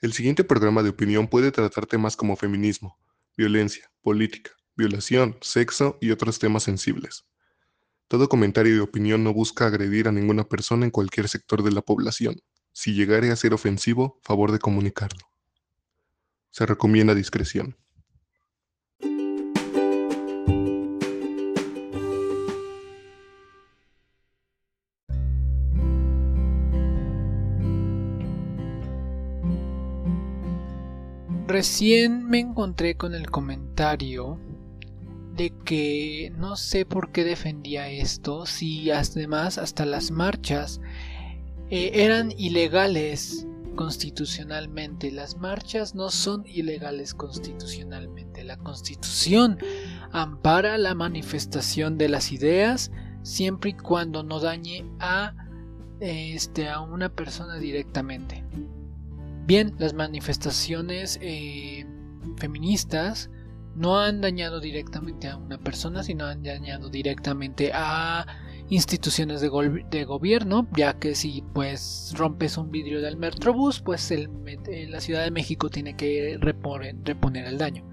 El siguiente programa de opinión puede tratar temas como feminismo, violencia, política, violación, sexo y otros temas sensibles. Todo comentario y opinión no busca agredir a ninguna persona en cualquier sector de la población. Si llegare a ser ofensivo, favor de comunicarlo. Se recomienda discreción. Recién me encontré con el comentario de que no sé por qué defendía esto, si además hasta las marchas eh, eran ilegales constitucionalmente. Las marchas no son ilegales constitucionalmente. La constitución ampara la manifestación de las ideas siempre y cuando no dañe a, este, a una persona directamente. Bien, las manifestaciones eh, feministas no han dañado directamente a una persona, sino han dañado directamente a instituciones de, gobierno, ya que si pues rompes un vidrio del Metrobús, pues el, la Ciudad de México tiene que reponer el daño.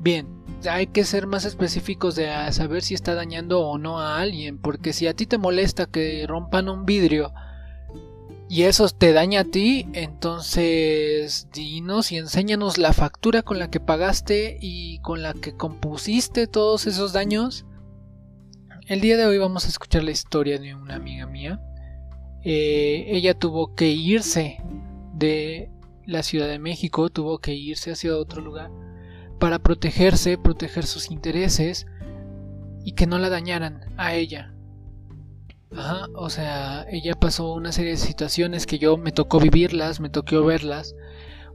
Bien, hay que ser más específicos de saber si está dañando o no a alguien, porque si a ti te molesta que rompan un vidrio y eso te daña a ti, entonces dinos y enséñanos la factura con la que pagaste y con la que compusiste todos esos daños. El día de hoy vamos a escuchar la historia de una amiga mía. Eh, ella tuvo que irse de la Ciudad de México, tuvo que irse hacia otro lugar para protegerse, proteger sus intereses y que no la dañaran a ella. Ajá, o sea, ella pasó una serie de situaciones que yo me tocó vivirlas, me tocó verlas.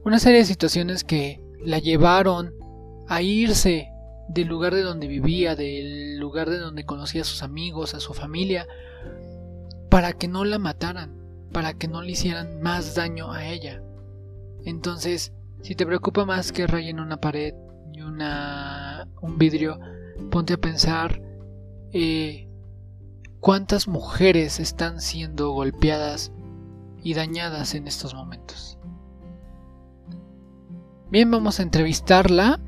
Una serie de situaciones que la llevaron a irse del lugar de donde vivía, del lugar de donde conocía a sus amigos, a su familia, para que no la mataran, para que no le hicieran más daño a ella. Entonces, si te preocupa más que rayen una pared y una, un vidrio, ponte a pensar eh, cuántas mujeres están siendo golpeadas y dañadas en estos momentos. Bien, vamos a entrevistarla.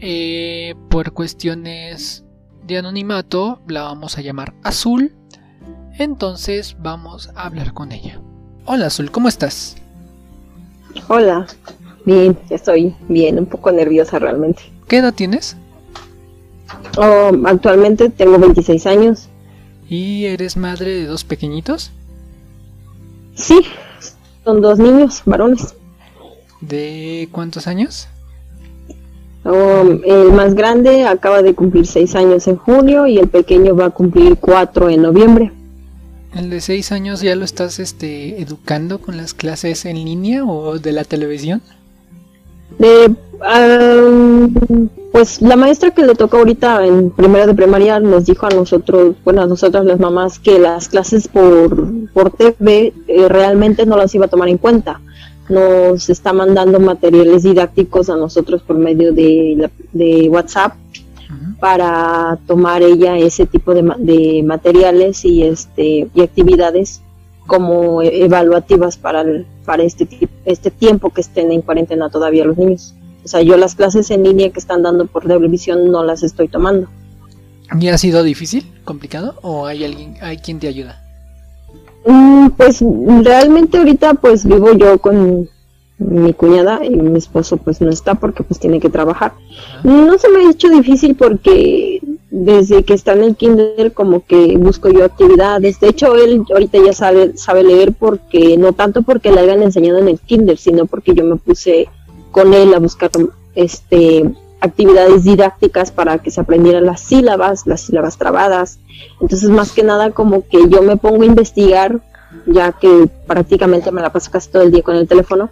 Eh, por cuestiones de anonimato, la vamos a llamar Azul. Entonces vamos a hablar con ella. Hola Azul, ¿cómo estás? Hola, bien, estoy bien, un poco nerviosa realmente. ¿Qué edad tienes? Oh, actualmente tengo 26 años. ¿Y eres madre de dos pequeñitos? Sí, son dos niños, varones. ¿De cuántos años? Um, el más grande acaba de cumplir seis años en junio y el pequeño va a cumplir cuatro en noviembre. ¿El de seis años ya lo estás este, educando con las clases en línea o de la televisión? De, pues la maestra que le toca ahorita en primera de primaria nos dijo a nosotros, bueno, a nosotras las mamás, que las clases por, por TV eh, realmente no las iba a tomar en cuenta. Nos está mandando materiales didácticos a nosotros por medio de, de WhatsApp para tomar ella ese tipo de, de materiales y este y actividades como evaluativas para para este este tiempo que estén en cuarentena todavía los niños. O sea, yo las clases en línea que están dando por televisión no las estoy tomando. ¿Y ha sido difícil, complicado o hay alguien, hay quien te ayuda? Mm, pues realmente ahorita pues vivo yo con mi cuñada y mi esposo pues no está porque pues tiene que trabajar. No se me ha hecho difícil porque desde que está en el kinder como que busco yo actividades. De hecho él ahorita ya sabe sabe leer porque no tanto porque le hayan enseñado en el kinder, sino porque yo me puse con él a buscar este actividades didácticas para que se aprendieran las sílabas, las sílabas trabadas. Entonces, más que nada, como que yo me pongo a investigar, ya que prácticamente me la paso casi todo el día con el teléfono.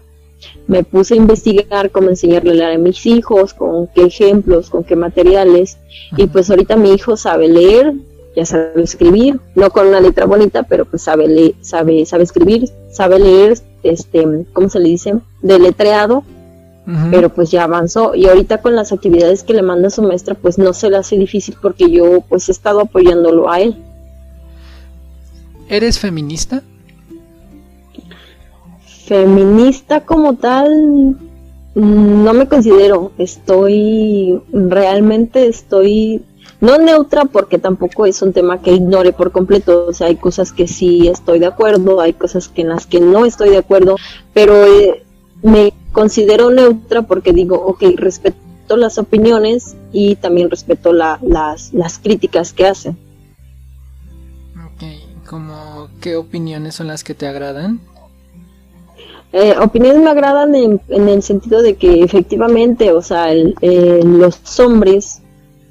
Me puse a investigar cómo enseñarle a leer a mis hijos, con qué ejemplos, con qué materiales. Y pues ahorita mi hijo sabe leer, ya sabe escribir, no con una letra bonita, pero pues sabe leer, sabe, sabe escribir, sabe leer, este, ¿cómo se le dice? Deletreado pero pues ya avanzó y ahorita con las actividades que le manda su maestra pues no se le hace difícil porque yo pues he estado apoyándolo a él. ¿Eres feminista? feminista como tal, no me considero. Estoy, realmente estoy, no neutra porque tampoco es un tema que ignore por completo. O sea, hay cosas que sí estoy de acuerdo, hay cosas que en las que no estoy de acuerdo, pero eh, me considero neutra porque digo, ok, respeto las opiniones y también respeto las, las críticas que hacen. Ok, ¿Cómo, ¿qué opiniones son las que te agradan? Eh, opiniones me agradan en, el sentido de que efectivamente, o sea, los hombres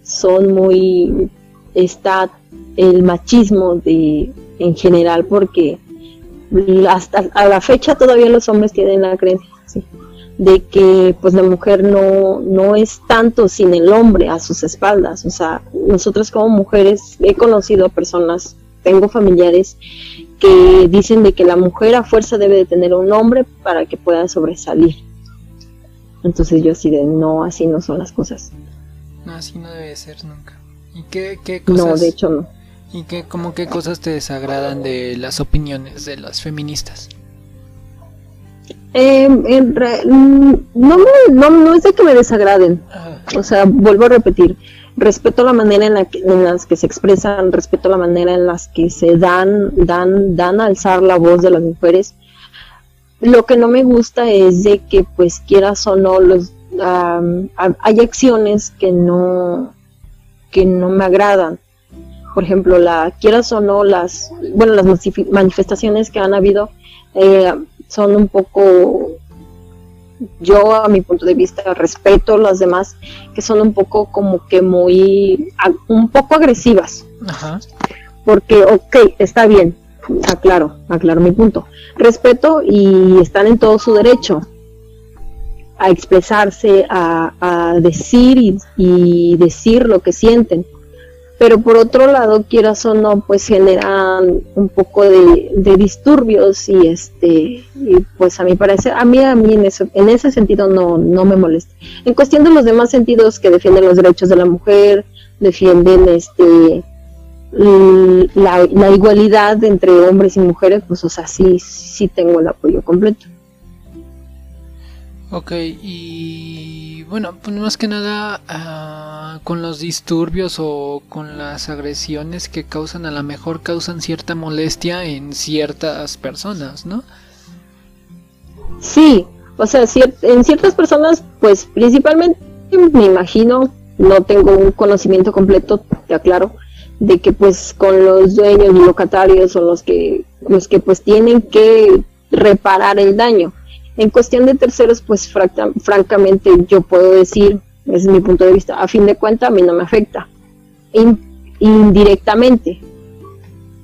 son muy, está el machismo de, en general porque hasta a la fecha todavía los hombres tienen la creencia de que pues la mujer no, no es tanto sin el hombre a sus espaldas. O sea, nosotros como mujeres he conocido a personas, tengo familiares que dicen de que la mujer a fuerza debe de tener un hombre para que pueda sobresalir. Entonces yo así de no, así no son las cosas. No, así no debe ser nunca. ¿Y qué, qué cosas? No, de hecho no. ¿Y qué, como qué cosas te desagradan de las opiniones de las feministas? Eh, no, no, no es de que me desagraden. O sea, vuelvo a repetir, respeto la manera en la que, en las que se expresan, respeto la manera en las que se dan, dan, dan a alzar la voz de las mujeres. Lo que no me gusta es de que, pues, quieras o no, los, hay acciones que no, que no me agradan. Por ejemplo, la quieras o no, las, bueno, las manifestaciones que han habido eh, son un poco yo a mi punto de vista respeto las demás que son un poco como que muy un poco agresivas. Porque ok está bien aclaro aclaro mi punto. Respeto y están en todo su derecho a expresarse a, a decir y, y decir lo que sienten pero por otro lado, quieras o no, pues generan un poco de, disturbios y este, y pues a mí parece, a mí, a mí en, eso, en ese sentido no, no me molesta. En cuestión de los demás sentidos que defienden los derechos de la mujer, defienden este la, la igualdad entre hombres y mujeres, pues o sea, sí, sí tengo el apoyo completo. Ok, y bueno, pues más que nada ah, con los disturbios o con las agresiones que causan, a lo mejor causan cierta molestia en ciertas personas, ¿no? Sí, o sea, en ciertas personas, pues principalmente me imagino, no tengo un conocimiento completo, te aclaro, de que pues con los dueños y locatarios son los que, los que pues tienen que reparar el daño en cuestión de terceros, pues francamente yo puedo decir, es mi punto de vista, a fin de cuentas a mí no me afecta, indirectamente.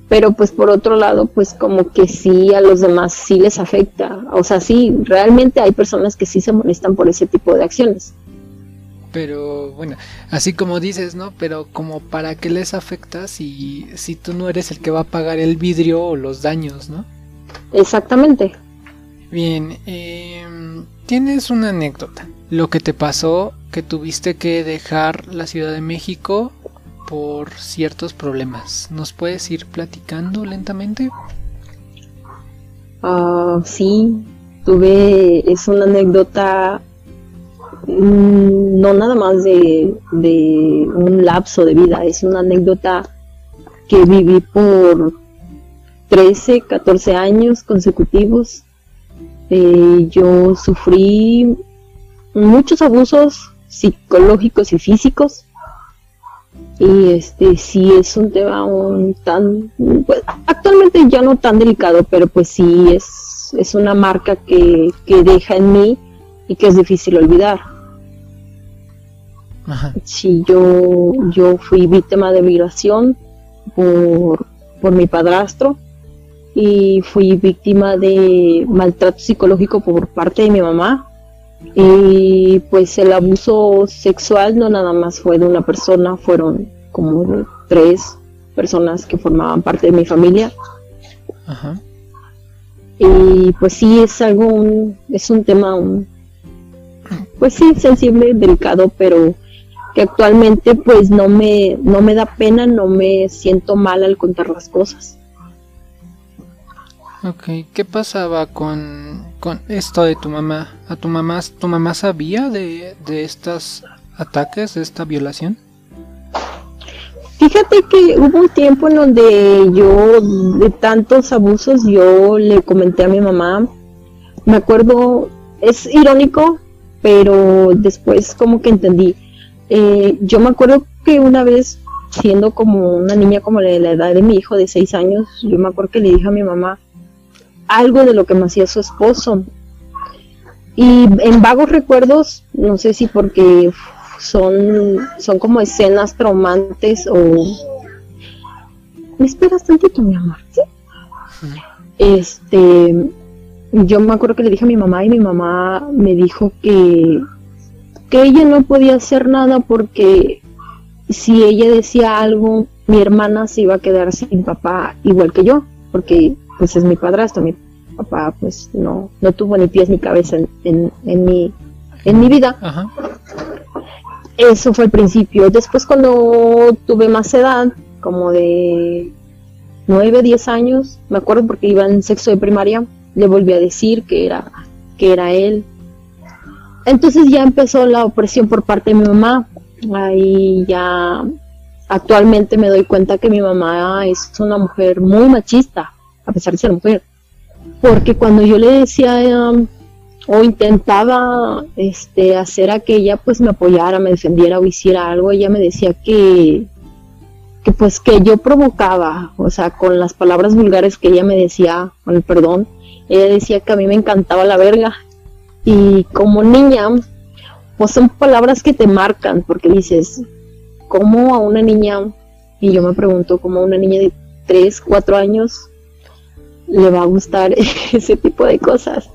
Pero pues por otro lado, pues como que sí a los demás sí les afecta. O sea, sí, realmente hay personas que sí se molestan por ese tipo de acciones. Pero bueno, así como dices, ¿no? Pero como para qué les afecta si, si tú no eres el que va a pagar el vidrio o los daños, ¿no? Exactamente. Bien, eh, tienes una anécdota. Lo que te pasó que tuviste que dejar la Ciudad de México por ciertos problemas. ¿Nos puedes ir platicando lentamente? Ah, sí, tuve, es una anécdota mm, no nada más de, de, un lapso de vida, es una anécdota que viví por 13, 14 años consecutivos eh, yo sufrí muchos abusos psicológicos y físicos. Y este sí es un tema tan pues, actualmente ya no tan delicado pero pues sí es es una marca que, que deja en mí y que es difícil olvidar. Sí yo yo fui víctima de violación por por mi padrastro y fui víctima de maltrato psicológico por parte de mi mamá. Y pues el abuso sexual no nada más fue de una persona, fueron como tres personas que formaban parte de mi familia. Y pues sí es algo, es un tema, pues sí, sensible, delicado, pero que actualmente pues no me, no me da pena, no me siento mal al contar las cosas. Ok, ¿qué pasaba con con esto de tu mamá. ¿A tu mamá, tu mamá sabía de, de estos ataques, de esta violación? Fíjate que hubo un tiempo en donde yo, de tantos abusos, yo le comenté a mi mamá. Me acuerdo, es irónico, pero después como que entendí. Eh, yo me acuerdo que una vez, siendo como una niña como de la edad de mi hijo de seis años, yo me acuerdo que le dije a mi mamá algo de lo que me hacía su esposo. Y en vagos recuerdos, no sé si porque son, son como escenas traumantes o... ¿Me esperas tantito, mi amor? Este, yo me acuerdo que le dije a mi mamá y mi mamá me dijo que, que ella no podía hacer nada porque si ella decía algo, mi hermana se iba a quedar sin papá igual que yo, porque pues es mi padrastro, mi papá pues no, no tuvo ni pies ni cabeza en, en, mi, en mi vida. Eso fue el principio. Después cuando tuve más edad, como de 9, 10 años, me acuerdo porque iba en sexto de primaria, le volví a decir que era, que era él. Entonces ya empezó la opresión por parte de mi mamá. Ahí ya actualmente me doy cuenta que mi mamá es una mujer muy machista, a pesar de ser mujer. Porque cuando yo le decía um, o intentaba este, hacer a que ella pues me apoyara, me defendiera o hiciera algo, ella me decía que, que pues que yo provocaba, o sea, con las palabras vulgares que ella me decía, con el perdón, ella decía que a mí me encantaba la verga. Y como niña, pues son palabras que te marcan, porque dices, ¿cómo a una niña, y yo me pregunto, ¿cómo a una niña de 3, 4 años le va a gustar ese tipo de cosas?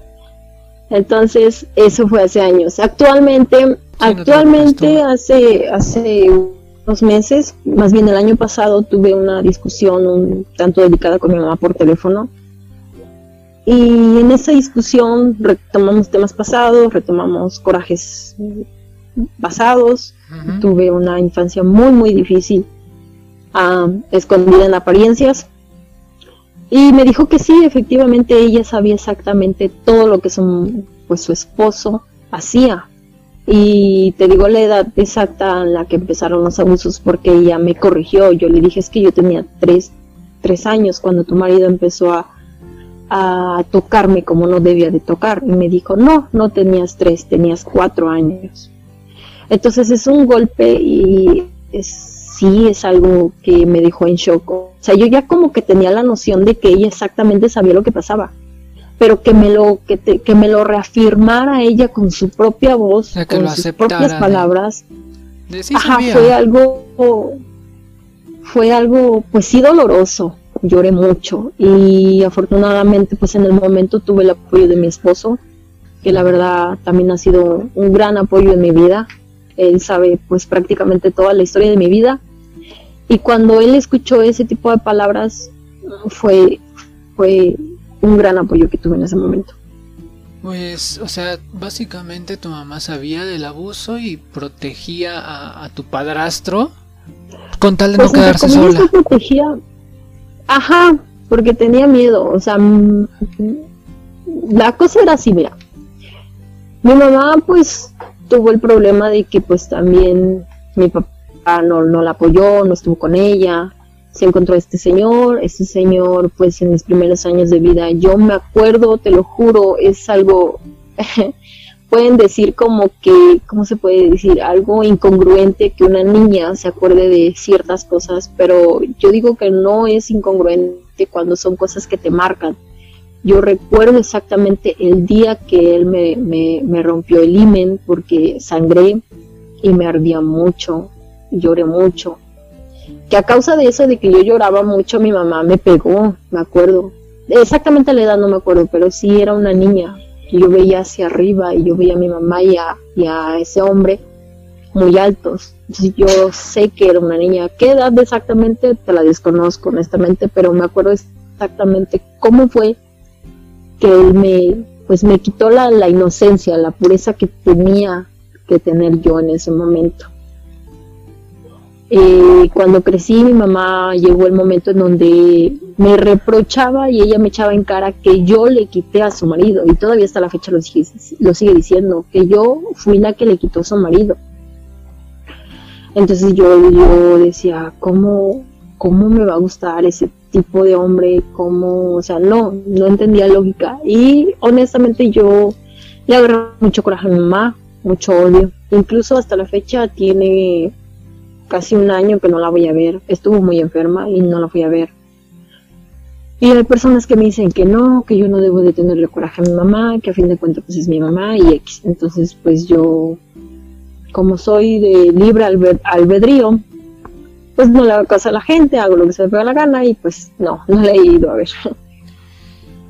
Entonces, eso fue hace años. Actualmente, actualmente hace, hace unos meses, más bien el año pasado, tuve una discusión un tanto dedicada con mi mamá por teléfono. Y en esa discusión retomamos temas pasados, retomamos corajes pasados. Tuve una infancia muy, muy difícil, ah, escondida en apariencias. Y me dijo que sí, efectivamente ella sabía exactamente todo lo que su, pues, su esposo hacía. Y te digo la edad exacta en la que empezaron los abusos porque ella me corrigió. Yo le dije es que yo tenía tres, tres años cuando tu marido empezó a, a tocarme como no debía de tocar. Y me dijo, no, no tenías tres, tenías cuatro años. Entonces es un golpe y es sí es algo que me dejó en shock. O sea, yo ya como que tenía la noción de que ella exactamente sabía lo que pasaba, pero que me lo que, que me lo reafirmara ella con su propia voz, con sus propias palabras. ajá, fue algo fue algo pues sí doloroso. Lloré mucho y afortunadamente pues en el momento tuve el apoyo de mi esposo, que la verdad también ha sido un gran apoyo en mi vida. Él sabe pues prácticamente toda la historia de mi vida y cuando él escuchó ese tipo de palabras, fue, fue un gran apoyo que tuve en ese momento. Pues, o sea, básicamente tu mamá sabía del abuso y protegía a, tu padrastro con tal de no pues, quedarse sola. protegía, ajá, porque tenía miedo, o sea, mm, la cosa era así, mira. Mi mamá pues tuvo el problema de que pues también mi papá no, no la apoyó, no estuvo con ella, se encontró este señor, este señor pues en mis primeros años de vida, yo me acuerdo, te lo juro, es algo, pueden decir como que, ¿cómo se puede decir? Algo incongruente que una niña se acuerde de ciertas cosas, pero yo digo que no es incongruente cuando son cosas que te marcan. Yo recuerdo exactamente el día que él me, me, me rompió el himen porque sangré y me ardía mucho lloré mucho. Que a causa de eso, de que yo lloraba mucho, mi mamá me pegó, me acuerdo. Exactamente la edad no me acuerdo, pero sí era una niña. Yo veía hacia arriba y yo veía a mi mamá y a, ese hombre muy altos. yo sé que era una niña. ¿Qué edad exactamente? Te la desconozco honestamente, pero me acuerdo exactamente cómo fue que él me, pues me quitó la, la inocencia, la pureza que tenía que tener yo en ese momento. Eh, cuando crecí, mi mamá llegó el momento en donde me reprochaba y ella me echaba en cara que yo le quité a su marido, y todavía hasta la fecha lo sigue, lo sigue diciendo, que yo fui la que le quitó a su marido. Entonces yo, yo decía, ¿cómo, ¿cómo me va a gustar ese tipo de hombre? ¿Cómo? O sea, no, no entendía lógica. Y honestamente yo le agarré mucho coraje a mi mamá, mucho odio. Incluso hasta la fecha tiene casi un año que no la voy a ver. Estuvo muy enferma y no la fui a ver. Y hay personas que me dicen que no, que yo no debo de tenerle coraje a mi mamá, que a fin de cuentas pues es mi mamá y X. Entonces pues yo, como soy de libre albedrío, pues no le hago caso a la gente, hago lo que se me pega la gana y pues no, no le he ido a ver.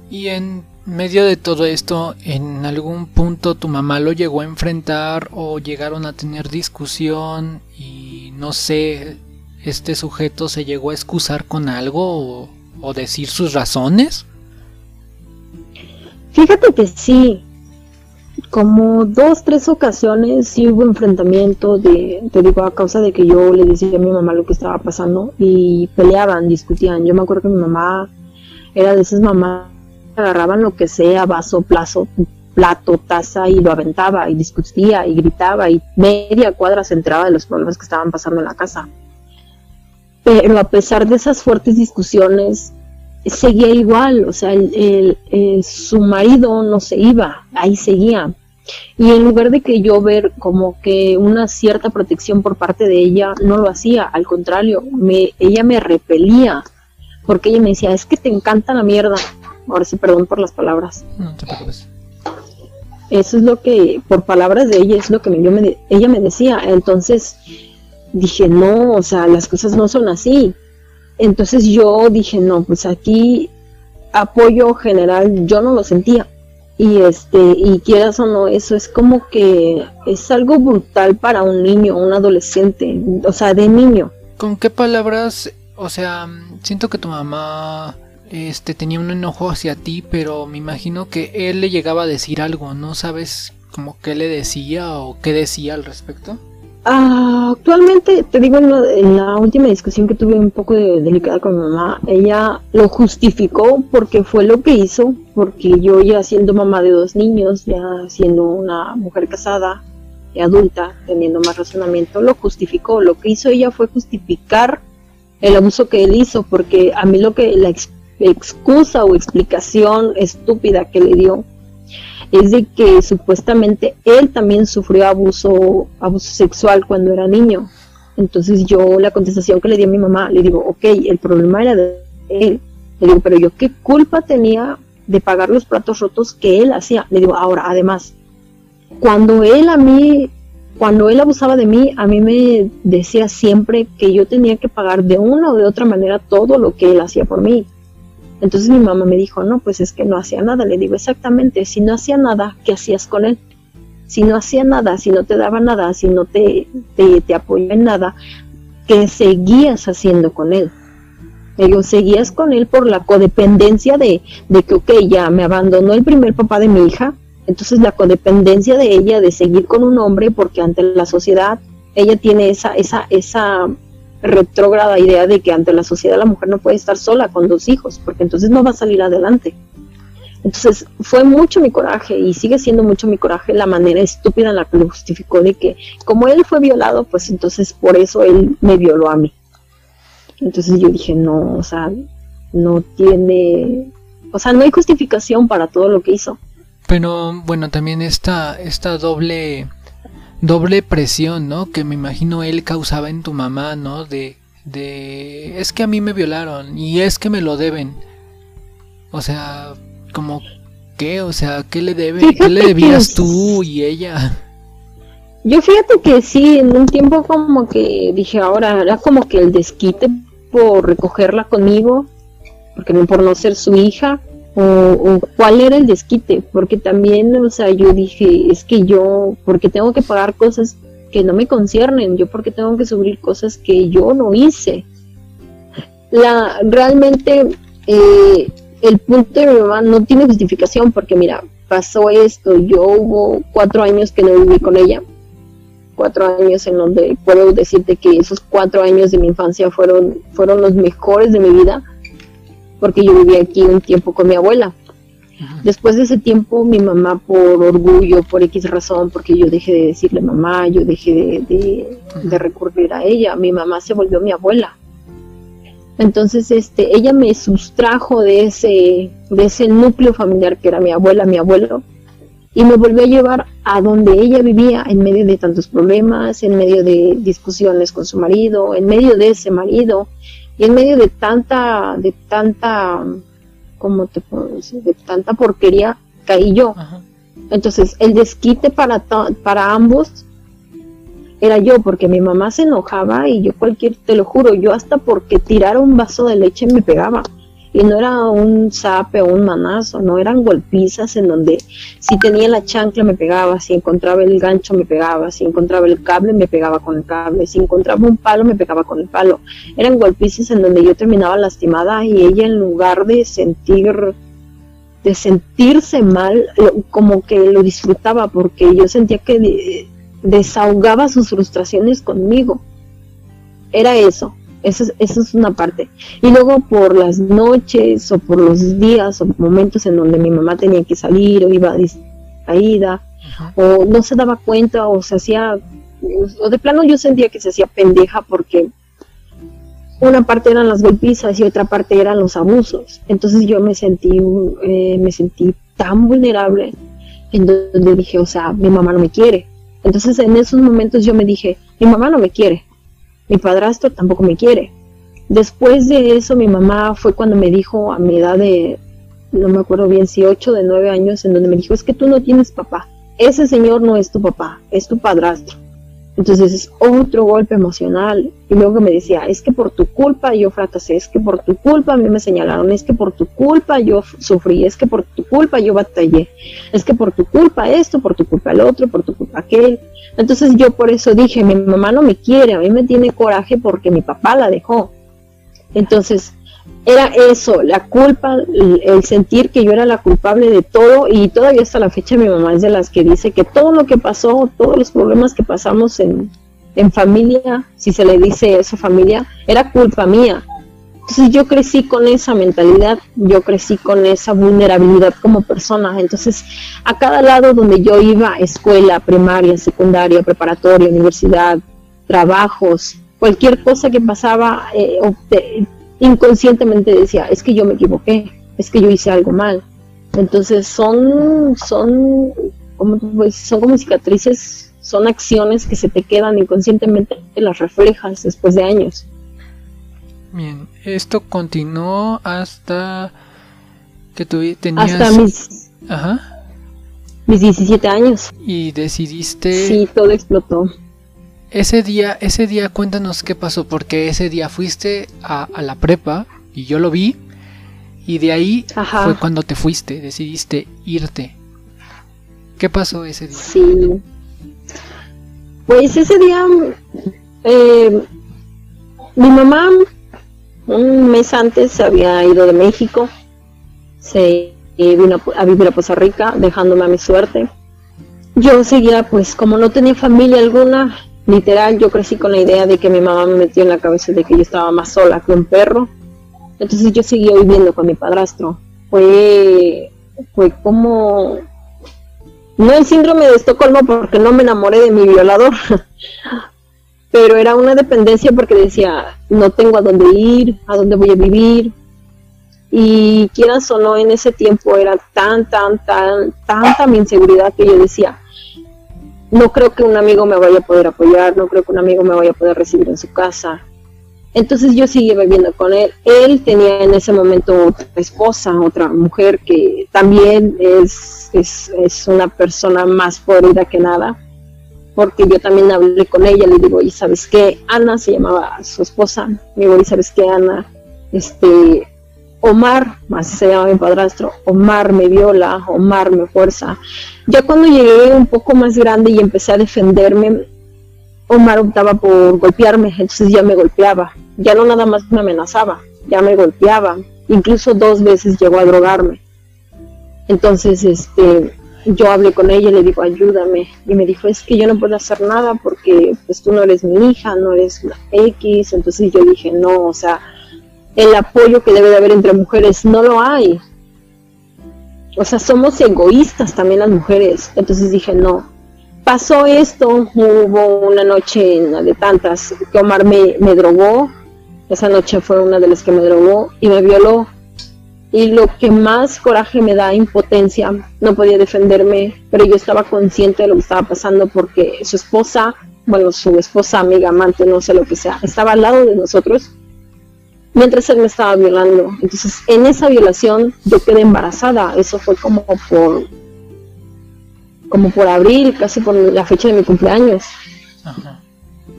Y en medio de todo esto, ¿en algún punto tu mamá lo llegó a enfrentar o llegaron a tener discusión y no sé, este sujeto se llegó a excusar con algo o, decir sus razones? Fíjate que sí, como dos, tres ocasiones sí hubo enfrentamiento de, te digo, a causa de que yo le decía a mi mamá lo que estaba pasando y peleaban, discutían. Yo me acuerdo que mi mamá era de esas mamás agarraban lo que sea, vaso, plazo, plato, taza y lo aventaba y discutía y gritaba y media cuadra se enteraba de los problemas que estaban pasando en la casa. Pero a pesar de esas fuertes discusiones, seguía igual, o sea, su marido no se iba, ahí seguía. Y en lugar de que yo ver como que una cierta protección por parte de ella, no lo hacía, al contrario, me, ella me repelía, porque ella me decía, es que te encanta la mierda, Ahora sí, perdón por las palabras. No te preocupes. Eso es lo que, por palabras de ella, es lo que yo me, ella me decía. Entonces dije, no, o sea, las cosas no son así. Entonces yo dije, no, pues aquí apoyo general yo no lo sentía. Y este, y quieras o no, eso es como que es algo brutal para un niño, un adolescente, o sea, de niño. ¿Con qué palabras? O sea, siento que tu mamá este tenía un enojo hacia ti, pero me imagino que él le llegaba a decir algo, ¿no sabes como qué le decía o qué decía al respecto? Ah, actualmente, te digo, en la, última discusión que tuve un poco de, delicada con mi mamá, ella lo justificó porque fue lo que hizo, porque yo ya siendo mamá de dos niños, ya siendo una mujer casada y adulta, teniendo más razonamiento, lo justificó. Lo que hizo ella fue justificar el abuso que él hizo, porque a mí lo que la excusa o explicación estúpida que le dio es de que supuestamente él también sufrió abuso, abuso sexual cuando era niño. Entonces yo la contestación que le di a mi mamá, le digo, ok, el problema era de él. Le digo, pero yo qué culpa tenía de pagar los platos rotos que él hacía. Le digo, ahora, además, cuando él a mí, cuando él abusaba de mí, a mí me decía siempre que yo tenía que pagar de una o de otra manera todo lo que él hacía por mí. Entonces mi mamá me dijo, no, pues es que no hacía nada. Le digo, exactamente, si no hacía nada, ¿qué hacías con él? Si no hacía nada, si no te daba nada, si no te, te, te apoyaba en nada, ¿qué seguías haciendo con él? Digo, seguías con él por la codependencia de, de que, ok, ya me abandonó el primer papá de mi hija, entonces la codependencia de ella de seguir con un hombre porque ante la sociedad ella tiene esa, esa, esa retrógrada idea de que ante la sociedad la mujer no puede estar sola con dos hijos, porque entonces no va a salir adelante. Entonces fue mucho mi coraje y sigue siendo mucho mi coraje la manera estúpida en la que lo justificó de que como él fue violado, pues entonces por eso él me violó a mí. Entonces yo dije, no, o sea, no tiene, o sea, no hay justificación para todo lo que hizo. Pero bueno, también esta, esta doble doble presión, ¿no? Que me imagino él causaba en tu mamá, ¿no? De, de, es que a mí me violaron y es que me lo deben. O sea, como, ¿qué? O sea, ¿qué le debe? ¿Qué le debías tú y ella? Yo fíjate que sí, en un tiempo como que dije, ahora era como que el desquite por recogerla conmigo, porque no por no ser su hija, o, cuál era el desquite, porque también, o sea, yo dije, es que yo, porque tengo que pagar cosas que no me conciernen, yo porque tengo que subir cosas que yo no hice. La, realmente, eh, el punto de mi mamá no tiene justificación, porque mira, pasó esto, yo hubo cuatro años que no viví con ella, cuatro años en donde puedo decirte que esos cuatro años de mi infancia fueron, fueron los mejores de mi vida, porque yo viví aquí un tiempo con mi abuela. Después de ese tiempo, mi mamá, por orgullo, por X razón, porque yo dejé de decirle mamá, yo dejé de, de recurrir a ella, mi mamá se volvió mi abuela. Entonces, este, ella me sustrajo de ese, de ese núcleo familiar que era mi abuela, mi abuelo, y me volvió a llevar a donde ella vivía en medio de tantos problemas, en medio de discusiones con su marido, en medio de ese marido, y en medio de tanta, de tanta, ¿cómo te puedo decir? De tanta porquería caí yo. Entonces, el desquite para, para ambos era yo, porque mi mamá se enojaba y yo cualquier, te lo juro, yo hasta porque tirara un vaso de leche me pegaba. Y no era un zape o un manazo, no eran golpizas en donde si tenía la chancla me pegaba, si encontraba el gancho me pegaba, si encontraba el cable me pegaba con el cable, si encontraba un palo me pegaba con el palo. Eran golpizas en donde yo terminaba lastimada y ella en lugar de sentir de sentirse mal, como que lo disfrutaba porque yo sentía que desahogaba sus frustraciones conmigo. Era eso, eso, eso es una parte. Y luego por las noches o por los días o momentos en donde mi mamá tenía que salir o iba distraída o no se daba cuenta o se hacía, o de plano yo sentía que se hacía pendeja porque una parte eran las golpizas y otra parte eran los abusos. Entonces yo me sentí, eh, me sentí tan vulnerable en donde dije, o sea, mi mamá no me quiere, entonces en esos momentos yo me dije, mi mamá no me quiere, mi padrastro tampoco me quiere. Después de eso mi mamá fue cuando me dijo a mi edad de, no me acuerdo bien si 8 de 9 años, en donde me dijo, es que tú no tienes papá, ese señor no es tu papá, es tu padrastro. Entonces es otro golpe emocional. Y luego me decía, es que por tu culpa yo fracasé, es que por tu culpa a mí me señalaron, es que por tu culpa yo sufrí, es que por tu culpa yo batallé, es que por tu culpa esto, por tu culpa el otro, por tu culpa aquel. Entonces yo por eso dije, mi mamá no me quiere, a mí me tiene coraje porque mi papá la dejó. Entonces era eso, la culpa, el, sentir que yo era la culpable de todo y todavía hasta la fecha mi mamá es de las que dice que todo lo que pasó, todos los problemas que pasamos en, en familia, si se le dice eso familia, era culpa mía. Entonces yo crecí con esa mentalidad, yo crecí con esa vulnerabilidad como persona. Entonces a cada lado donde yo iba, escuela, primaria, secundaria, preparatoria, universidad, trabajos, cualquier cosa que pasaba, eh, inconscientemente decía, es que yo me equivoqué, es que yo hice algo mal. Entonces son, son, como, son como cicatrices, son acciones que se te quedan inconscientemente, y las reflejas después de años. Bien, esto continuó hasta que tú tenías... Hasta mis... Ajá. Mis 17 años. Y decidiste... Sí, todo explotó. Ese día, ese día cuéntanos qué pasó, porque ese día fuiste a, la prepa y yo lo vi y de ahí fue cuando te fuiste, decidiste irte. ¿Qué pasó ese día? Sí. Pues ese día eh, mi mamá un mes antes se había ido de México, se vino a vivir a Costa Rica, dejándome a mi suerte. Yo seguía, pues como no tenía familia alguna, literal yo crecí con la idea de que mi mamá me metió en la cabeza de que yo estaba más sola que un perro. Entonces yo seguía viviendo con mi padrastro. Fue, fue como, no el síndrome de Estocolmo porque no me enamoré de mi violador, pero era una dependencia porque decía, no tengo a dónde ir, a dónde voy a vivir. Y quieras o no, en ese tiempo era tan, tan, tan, tanta mi inseguridad que yo decía, no creo que un amigo me vaya a poder apoyar, no creo que un amigo me vaya a poder recibir en su casa. Entonces yo seguí viviendo con él. Él tenía en ese momento otra esposa, otra mujer que también es, es, una persona más podrida que nada, porque yo también hablé con ella, le digo, y sabes qué, Ana se llamaba su esposa, me digo, y sabes qué, Ana, este, Omar, así se llama mi padrastro, Omar me viola, Omar me fuerza. Ya cuando llegué un poco más grande y empecé a defenderme, Omar optaba por golpearme, entonces ya me golpeaba. Ya no nada más me amenazaba, ya me golpeaba. Incluso dos veces llegó a drogarme. Entonces, este, yo hablé con ella y le digo, ayúdame. Y me dijo, es que yo no puedo hacer nada porque pues tú no eres mi hija, no eres la X. Entonces yo dije, no, o sea, el apoyo que debe de haber entre mujeres no lo hay. O sea, somos egoístas también las mujeres. Entonces dije, no. Pasó esto, hubo una noche de tantas que Omar me, me drogó. Esa noche fue una de las que me drogó y me violó y lo que más coraje me da, impotencia, no podía defenderme, pero yo estaba consciente de lo que estaba pasando porque su esposa, bueno, su esposa, amiga, amante, no sé lo que sea, estaba al lado de nosotros mientras él me estaba violando. Entonces, en esa violación yo quedé embarazada, eso fue como por como por abril, casi por la fecha de mi cumpleaños.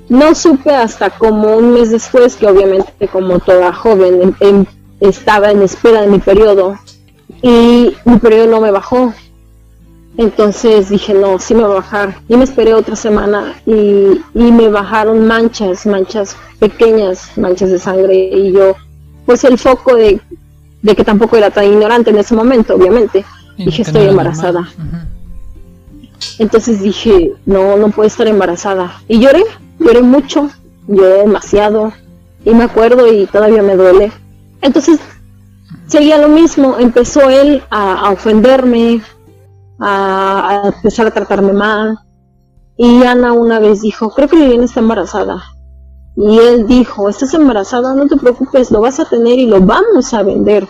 No supe hasta como un mes después, que obviamente como toda joven, en, estaba en espera de mi periodo y mi periodo no me bajó. Entonces dije, no, sí me va a bajar. Y me esperé otra semana y, me bajaron manchas, manchas pequeñas, manchas de sangre. Y yo, pues el foco de, que tampoco era tan ignorante en ese momento, obviamente. dije, estoy embarazada. Entonces dije, no, no puedo estar embarazada. Y lloré, lloré mucho, lloré demasiado. Y me acuerdo y todavía me duele entonces, seguía lo mismo, empezó él a, ofenderme, a, empezar a tratarme mal. Y Ana una vez dijo, creo que Viviana está embarazada. Y él dijo, estás embarazada, no te preocupes, lo vas a tener y lo vamos a vender.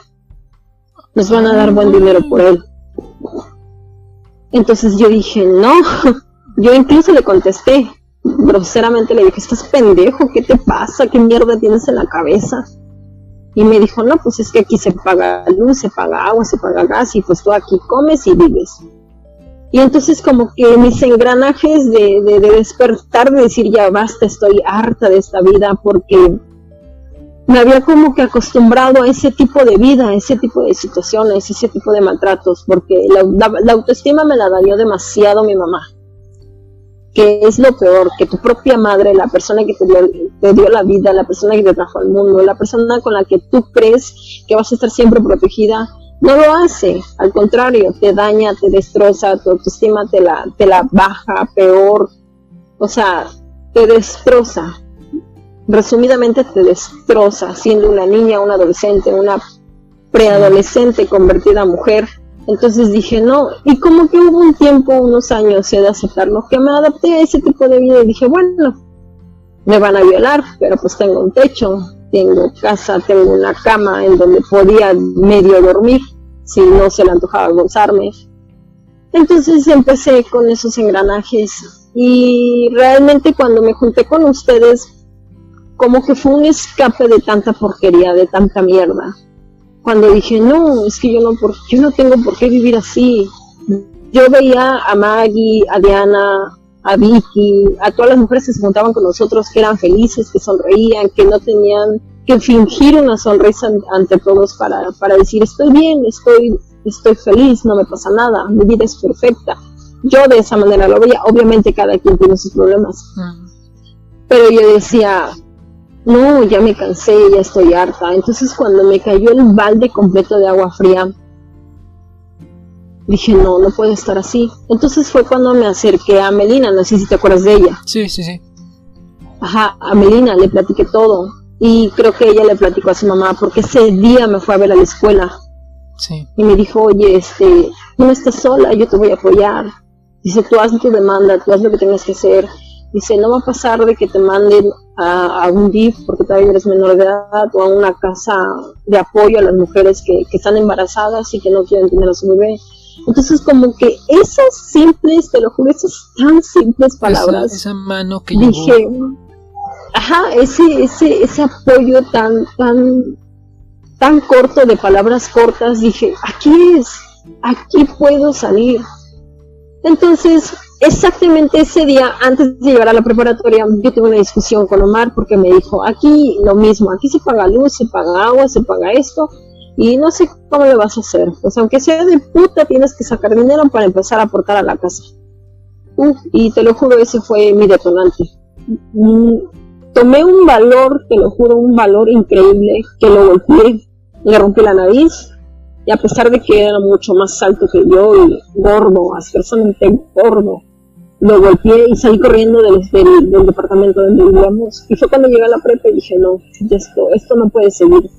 Nos van a dar buen dinero por él. Entonces yo dije, no, yo incluso le contesté, groseramente le dije, estás pendejo, ¿qué te pasa? ¿Qué mierda tienes en la cabeza? Y me dijo, no, pues es que aquí se paga luz, se paga agua, se paga gas y pues tú aquí comes y vives. Y entonces como que mis engranajes de, de, despertar, de decir ya basta, estoy harta de esta vida porque me había como que acostumbrado a ese tipo de vida, a ese tipo de situaciones, ese tipo de maltratos, porque la autoestima me la dañó demasiado mi mamá que es lo peor, que tu propia madre, la persona que te dio, la vida, la persona que te trajo al mundo, la persona con la que tú crees que vas a estar siempre protegida, no lo hace, al contrario, te daña, te destroza, tu autoestima te la, te la baja, peor, o sea, te destroza. Resumidamente te destroza, siendo una niña, una adolescente, una preadolescente convertida mujer, entonces dije, no, y como que hubo un tiempo, unos años de aceptarlo, que me adapté a ese tipo de vida y dije, bueno, me van a violar, pero pues tengo un techo, tengo casa, tengo una cama en donde podía medio dormir, si no se le antojaba gozarme. Entonces empecé con esos engranajes y realmente cuando me junté con ustedes, como que fue un escape de tanta porquería, de tanta mierda cuando dije, no, es que yo no, por, yo no tengo por qué vivir así. Yo veía a Maggie, a Diana, a Vicky, a todas las mujeres que se juntaban con nosotros, que eran felices, que sonreían, que no tenían que fingir una sonrisa ante todos para, para decir, estoy bien, estoy, estoy feliz, no me pasa nada, mi vida es perfecta. Yo de esa manera lo veía, obviamente cada quien tiene sus problemas. Pero yo decía, no, ya me cansé, ya estoy harta. Entonces cuando me cayó el balde completo de agua fría, dije, no, no puede estar así. Entonces fue cuando me acerqué a Melina, no sé si te acuerdas de ella. Sí, sí, sí. Ajá, a Melina le platiqué todo. Y creo que ella le platicó a su mamá, porque ese día me fue a ver a la escuela. Sí. Y me dijo, oye, este, no estás sola, yo te voy a apoyar. Dice, tú haz tu demanda, tú haz lo que tengas que hacer. Dice, no va a pasar de que te manden a, un DIF porque todavía eres menor de edad o a una casa de apoyo a las mujeres que, están embarazadas y que no quieren tener a su bebé. Entonces como que esas simples, te lo juro, esas tan simples palabras. Esa, mano que dije, ajá, ese, ese, ese apoyo tan, tan, tan corto de palabras cortas, dije, aquí es, aquí puedo salir. Entonces exactamente ese día, antes de llegar a la preparatoria, yo tuve una discusión con Omar porque me dijo, aquí lo mismo, aquí se paga luz, se paga agua, se paga esto, y no sé cómo le vas a hacer. Pues aunque sea de puta, tienes que sacar dinero para empezar a aportar a la casa. y te lo juro, ese fue mi detonante. Mm, tomé un valor, te lo juro, un valor increíble, que lo golpeé, le rompí la nariz, y a pesar de que era mucho más alto que yo y gordo, asquerosamente gordo, lo golpeé y salí corriendo del, del, departamento donde vivíamos. Y fue cuando llegué a la prepa y dije, no, esto, esto no puede seguir.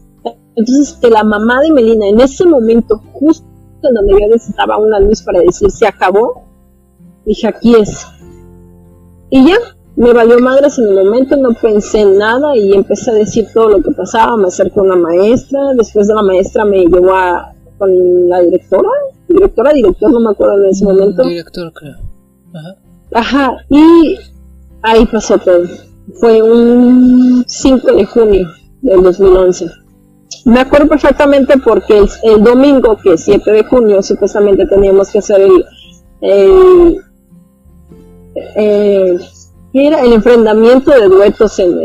Entonces, que la mamá de Melina en ese momento, justo en donde yo necesitaba una luz para decir se acabó, dije, aquí es. Y ya, me valió madres en el momento, no pensé en nada y empecé a decir todo lo que pasaba. Me acerqué a una maestra, después de la maestra me llevó a, con la directora, directora, director, no me acuerdo en ese momento. Director, creo. Ajá. Ajá, y ahí pasó todo. Fue un 5 de junio del 2011. Me acuerdo perfectamente porque el, domingo, que es 7 de junio, supuestamente teníamos que hacer el, el, era el enfrentamiento de duetos en,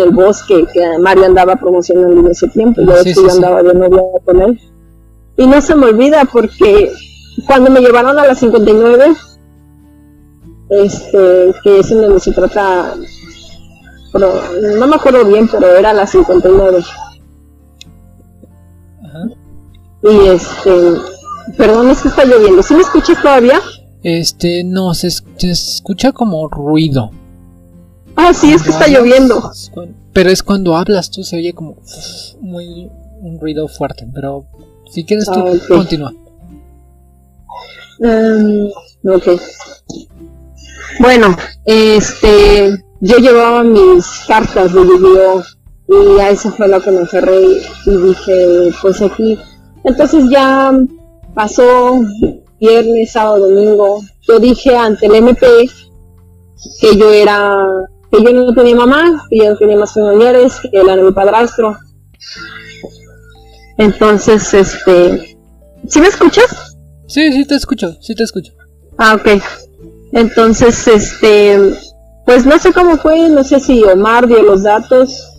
el bosque que Mario andaba promocionando en ese tiempo. Yo, yo andaba de novia con él. Y no se me olvida porque cuando me llevaron a las 59, este, que es en donde se trata, pero, no me acuerdo bien, pero era las 59. Y este, perdón, es que está lloviendo. ¿Sí me escuchas todavía? Este, no, se, escucha como ruido. Ah, sí, es que está lloviendo. Pero es cuando hablas tú, se oye como muy un ruido fuerte. Pero si quieres tú, ah, continúa. Um, ok. Bueno, este, yo llevaba mis cartas de yu y a eso fue lo que me aferré y dije, pues aquí. Entonces ya pasó viernes, sábado, domingo. Yo dije ante el MP que yo era, que yo no tenía mamá, que yo no tenía más familiares, que él era mi padrastro. Entonces, este, ¿sí me escuchas? Sí, sí te escucho, sí te escucho. Ah, ok. Entonces, este, pues no sé cómo fue, no sé si Omar dio los datos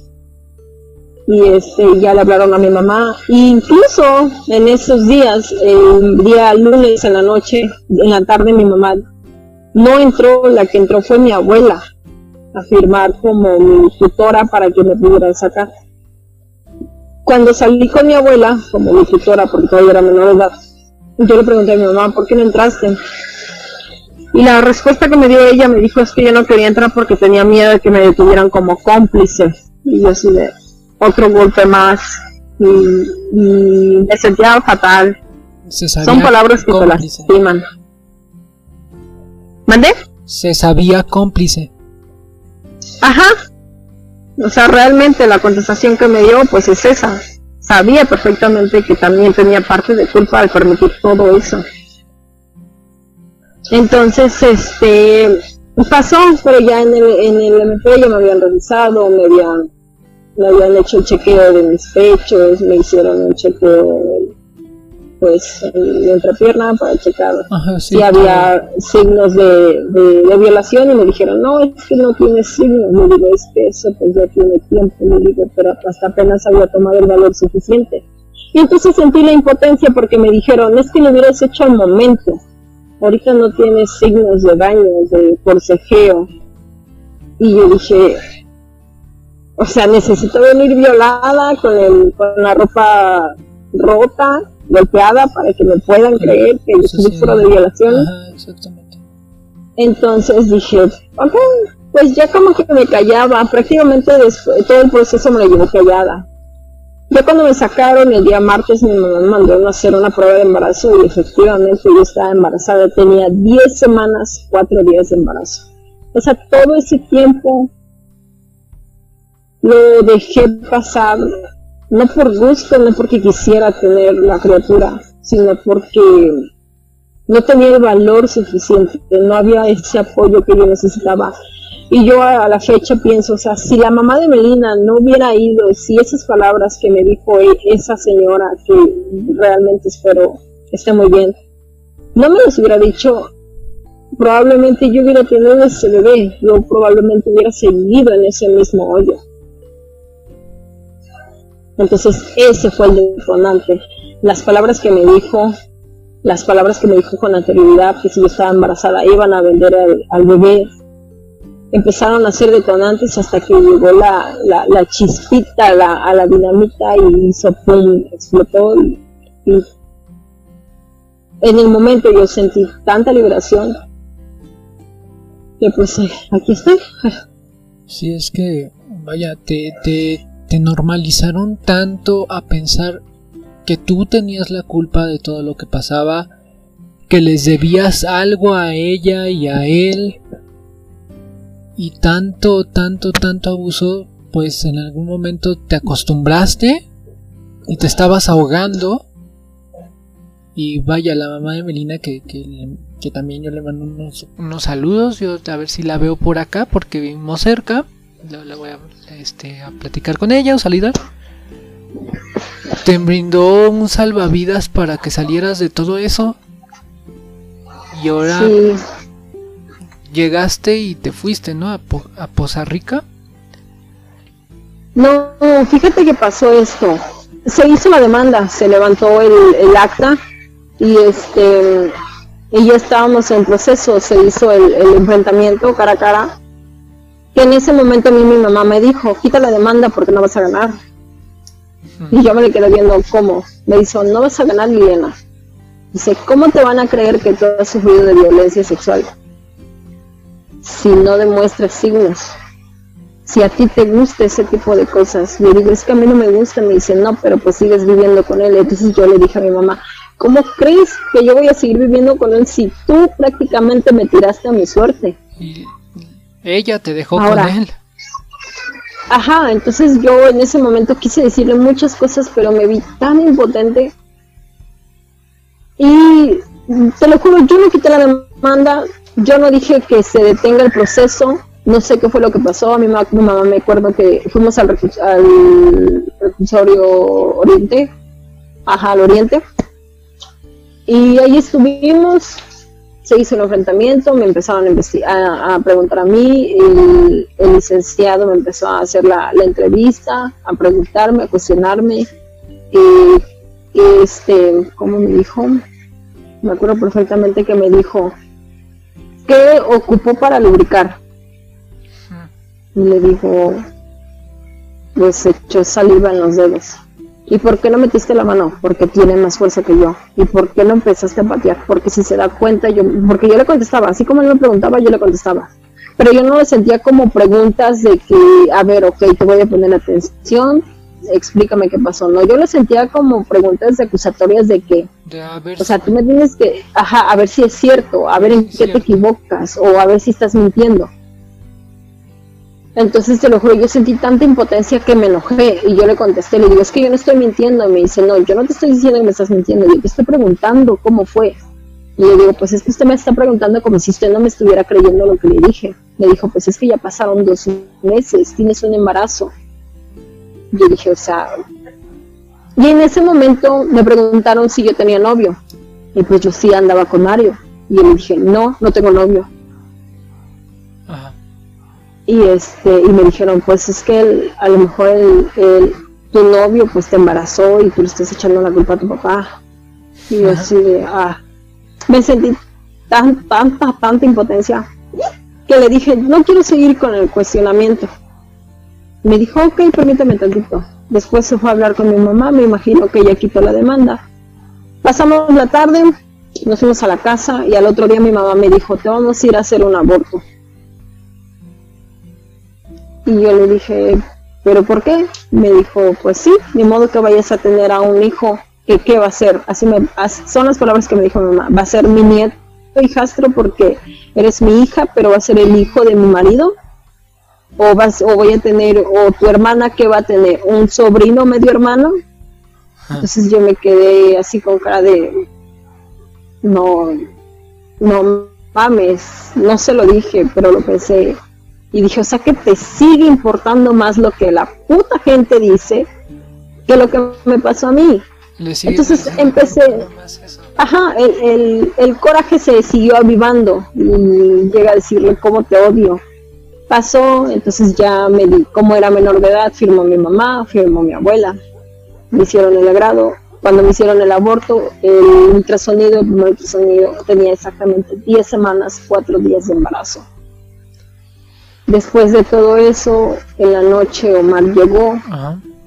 y este ya le hablaron a mi mamá. E incluso en esos días, el día lunes en la noche, en la tarde mi mamá no entró, la que entró fue mi abuela a firmar como mi tutora para que me pudieran sacar. Cuando salí con mi abuela, como mi tutora, porque todavía era menor de edad, yo le pregunté a mi mamá, ¿por qué no entraste? Y la respuesta que me dio ella me dijo es que yo no quería entrar porque tenía miedo de que me detuvieran como cómplice. Y yo así de otro golpe más. Y, me sentía fatal. Son palabras que te lastiman. ¿Mandé? Se sabía cómplice. Ajá. O sea, realmente la contestación que me dio pues es esa. Sabía perfectamente que también tenía parte de culpa al permitir todo eso. Entonces, este, pasó, pero ya en el, en el MP ya me habían revisado, me habían, me habían hecho el chequeo de mis pechos, me hicieron un chequeo, pues, de entrepierna para checar. Si había signos de, de, violación y me dijeron, no, es que no tiene signos, me digo, es que eso pues ya tiene tiempo, me digo, pero hasta apenas había tomado el valor suficiente. Y entonces sentí la impotencia porque me dijeron, es que lo hubieras hecho al momento. Ahorita no tiene signos de daño, de forcejeo. Y yo dije, o sea, necesito venir violada con, el, con la ropa rota, golpeada, para que me puedan creer que yo sufro de violación. Entonces dije, ok, pues ya como que me callaba, prácticamente después, todo el proceso me lo llevo callada. Ya cuando me sacaron el día martes, mi mamá me mandó a hacer una prueba de embarazo y efectivamente yo estaba embarazada, tenía 10 semanas, 4 días de embarazo. O sea, todo ese tiempo lo dejé pasar, no por gusto, no porque quisiera tener la criatura, sino porque no tenía el valor suficiente, no había ese apoyo que yo necesitaba. Y yo a la fecha pienso, o sea, si la mamá de Melina no hubiera ido, si esas palabras que me dijo e, esa señora, que realmente espero esté muy bien, no me las hubiera dicho, probablemente yo hubiera tenido ese bebé, yo probablemente hubiera seguido en ese mismo hoyo. Entonces ese fue el detonante. Las palabras que me dijo, las palabras que me dijo con anterioridad, que si yo estaba embarazada iban a vender al bebé, empezaron a ser detonantes hasta que llegó la, la, chispita a la dinamita y hizo pum, explotó y, en el momento yo sentí tanta liberación que pues eh, aquí estoy. Si es que, vaya, te, te, te normalizaron tanto a pensar que tú tenías la culpa de todo lo que pasaba, que les debías algo a ella y a él, y tanto, tanto, tanto abuso, pues en algún momento te acostumbraste y te estabas ahogando. Y vaya, la mamá de Melina, que, que, también yo le mando unos, unos, saludos, yo a ver si la veo por acá, porque vivimos cerca. Le, voy a, este, a platicar con ella o salida. Te brindó un salvavidas para que salieras de todo eso. Y ahora llegaste y te fuiste, ¿no? A, a Poza Rica. No, fíjate que pasó esto. Se hizo la demanda, se levantó el, acta y este y ya estábamos en proceso, se hizo el, enfrentamiento cara a cara. Que en ese momento a mí mi mamá me dijo, quita la demanda porque no vas a ganar. Y yo me le quedé viendo cómo. Me dijo, no vas a ganar, Liliana. Dice, ¿cómo te van a creer que tú has sufrido de violencia sexual? Si no demuestras signos si a ti te gusta ese tipo de cosas. Le digo, es que a mí no me gusta, me dice, no, pero pues sigues viviendo con él. Entonces yo le dije a mi mamá, ¿cómo crees que yo voy a seguir viviendo con él si tú prácticamente me tiraste a mi suerte? Ella te dejó con él. Ajá, entonces yo en ese momento quise decirle muchas cosas, pero me vi tan impotente. Y te lo juro, yo no quité la demanda, yo no dije que se detenga el proceso, no sé qué fue lo que pasó, a mi, mamá me acuerdo que fuimos al, al Oriente, ajá, al Oriente, y ahí estuvimos, se hizo el enfrentamiento, me empezaron a, a, preguntar a mí, el, licenciado me empezó a hacer la, entrevista, a preguntarme, a cuestionarme, y, este, ¿cómo me dijo? Me acuerdo perfectamente que me dijo, ¿qué ocupó para lubricar? y le dijo, pues echó saliva en los dedos. ¿Y por qué no metiste la mano? Porque tiene más fuerza que yo. ¿Y por qué no empezaste a patear? Porque si se da cuenta, yo, porque yo le contestaba, así como él me preguntaba, yo le contestaba. Pero yo no le sentía como preguntas de que, a ver, ok, te voy a poner atención, explícame qué pasó. No, yo le sentía como preguntas acusatorias de que, o sea, tú me tienes que, ajá, a ver si es cierto, a ver en qué te equivocas, o a ver si estás mintiendo. Entonces te lo juro, yo sentí tanta impotencia que me enojé y yo le contesté, le digo, es que yo no estoy mintiendo. Me dice, no, yo no te estoy diciendo que me estás mintiendo, yo te estoy preguntando cómo fue. Y le digo, pues es que usted me está preguntando como si usted no me estuviera creyendo lo que le dije. Me dijo, pues es que ya pasaron dos meses, tienes un embarazo. Yo dije, o sea... Y en ese momento me preguntaron si yo tenía novio. Y pues yo sí andaba con Mario. Y le dije, no, no tengo novio y este y me dijeron pues es que a lo mejor el, tu novio pues te embarazó y tú le estás echando la culpa a tu papá y yo así de ah me sentí tan tanta tanta impotencia que le dije no quiero seguir con el cuestionamiento me dijo ok permíteme tantito después se fue a hablar con mi mamá me imagino que ella quitó la demanda. Pasamos la tarde nos fuimos a la casa y al otro día mi mamá me dijo te vamos a ir a hacer un aborto y yo le dije, ¿pero por qué? Me dijo, pues sí, ni modo que vayas a tener a un hijo, que qué va a ser? Así me, son las palabras que me dijo mi mamá, va a ser mi nieto hijastro porque eres mi hija, pero va a ser el hijo de mi marido. O, vas, o voy a tener, o tu hermana que va a tener, un sobrino medio hermano. Entonces yo me quedé así con cara de, no, no mames, no se lo dije, pero lo pensé, y dije, o sea que te sigue importando más lo que la puta gente dice que lo que me pasó a mí. Entonces empecé, ajá, el, el, coraje se siguió avivando y llega a decirle cómo te odio. Pasó, entonces ya me di, como era menor de edad, firmó mi mamá, firmó mi abuela, me hicieron el agrado. Cuando me hicieron el aborto, el ultrasonido, el primer ultrasonido tenía exactamente 10 semanas, 4 días de embarazo. Después de todo eso, en la noche Omar llegó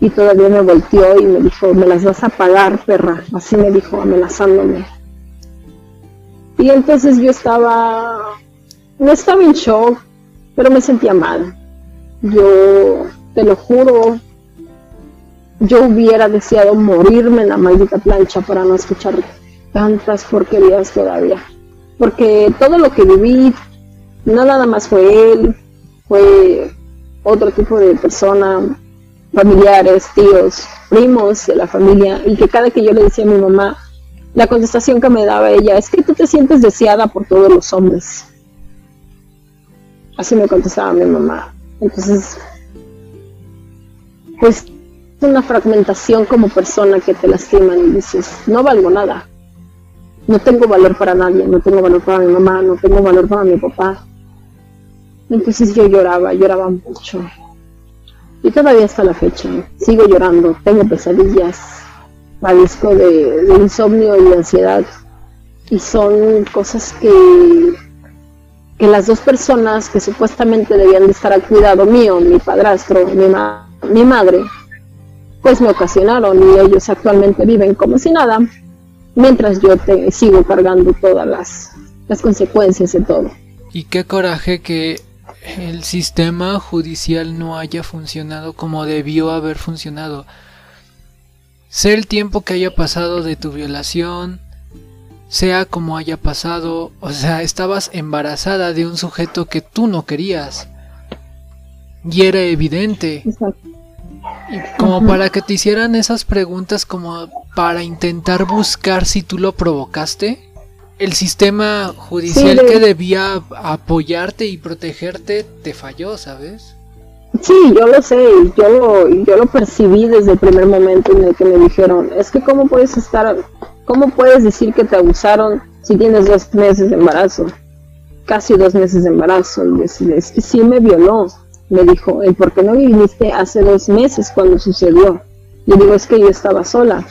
y todavía me volteó y me dijo, me las vas a pagar, perra. Así me dijo, amenazándome. Y entonces yo estaba, no estaba en shock, pero me sentía mal. Yo, te lo juro, yo hubiera deseado morirme en la maldita plancha para no escuchar tantas porquerías todavía. Porque todo lo que viví, no nada más fue él, fue otro tipo de persona, familiares, tíos, primos de la familia, y que cada que yo le decía a mi mamá, la contestación que me daba ella es que tú te sientes deseada por todos los hombres. Así me contestaba mi mamá. Entonces, pues es una fragmentación como persona que te lastiman y dices, no valgo nada. No tengo valor para nadie, no tengo valor para mi mamá, no tengo valor para mi papá. Entonces yo lloraba, lloraba mucho. Y todavía hasta la fecha, sigo llorando, tengo pesadillas, padezco de, insomnio y de ansiedad. Y son cosas que, que las dos personas que supuestamente debían de estar al cuidado mío, mi padrastro, mi, mi madre, pues me ocasionaron y ellos actualmente viven como si nada, mientras yo te, sigo cargando todas las, las consecuencias de todo. Y qué coraje que el sistema judicial no haya funcionado como debió haber funcionado. Sé el tiempo que haya pasado de tu violación, sea como haya pasado, o sea, estabas embarazada de un sujeto que tú no querías. Y era evidente. Y como para que te hicieran esas preguntas como para intentar buscar si tú lo provocaste el sistema judicial que debía apoyarte y protegerte te falló, ¿sabes? Sí, yo lo sé, yo lo, yo lo percibí desde el primer momento en el que me dijeron, es que cómo puedes estar, cómo puedes decir que te abusaron si tienes dos meses de embarazo, casi dos meses de embarazo, y es que sí me violó, me dijo, ¿y por qué no viniste hace dos meses cuando sucedió? Y digo, es que yo estaba sola.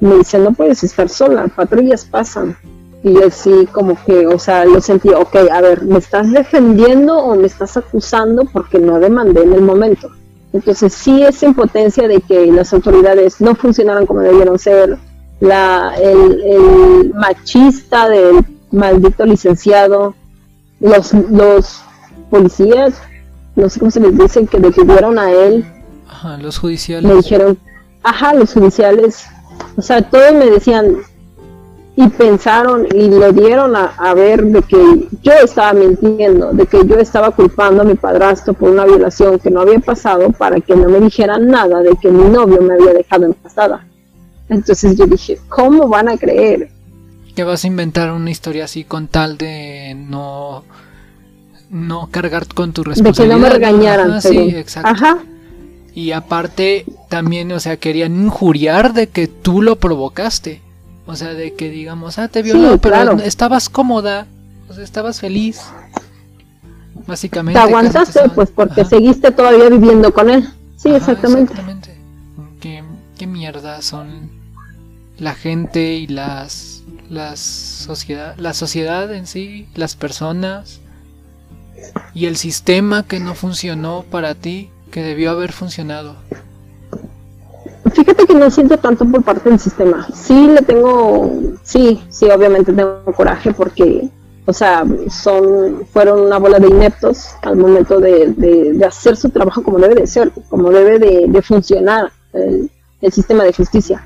Me dice, no puedes estar sola, patrullas pasan y yo sí como que, o sea, lo sentí, ok, a ver, ¿me estás defendiendo o me estás acusando porque no demandé en el momento? Entonces sí esa impotencia de que las autoridades no funcionaron como debieron ser, la, el, machista del maldito licenciado, los, los policías, no sé cómo se les dice, que detuvieron a él. Ajá, los judiciales. Me dijeron, ajá, los judiciales, o sea, todos me decían, y pensaron y lo dieron a, ver de que yo estaba mintiendo, de que yo estaba culpando a mi padrastro por una violación que no había pasado para que no me dijeran nada de que mi novio me había dejado en pasada. Entonces yo dije, ¿cómo van a creer? Que vas a inventar una historia así con tal de no no cargar con tu responsabilidad. De que no me regañaran. sí, exacto. Ajá. Y aparte también, o sea, querían injuriar de que tú lo provocaste. O sea, de que digamos, ah, te violó, pero estabas cómoda, o sea, estabas feliz. Básicamente. Te aguantaste, pues, porque seguiste todavía viviendo con él. Sí, exactamente. Exactamente. ¿Qué, qué mierda son la gente y las, las sociedad, la sociedad en sí, las personas y el sistema que no funcionó para ti, que debió haber funcionado. Fíjate que no siento tanto por parte del sistema. Sí le tengo, sí, sí, obviamente tengo coraje porque, o sea, son, fueron una bola de ineptos al momento de, hacer su trabajo como debe de ser, como debe de, funcionar el, sistema de justicia.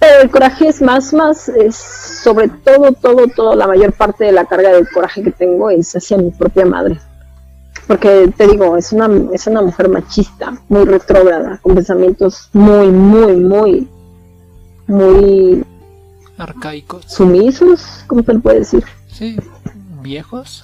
Pero el coraje es más, más, es sobre todo, todo, todo, la mayor parte de la carga del coraje que tengo es hacia mi propia madre porque te digo, es una, es una mujer machista, muy retrógrada, con pensamientos muy, muy, muy, muy arcaicos. Sumisos, ¿cómo se le puede decir? Sí, viejos.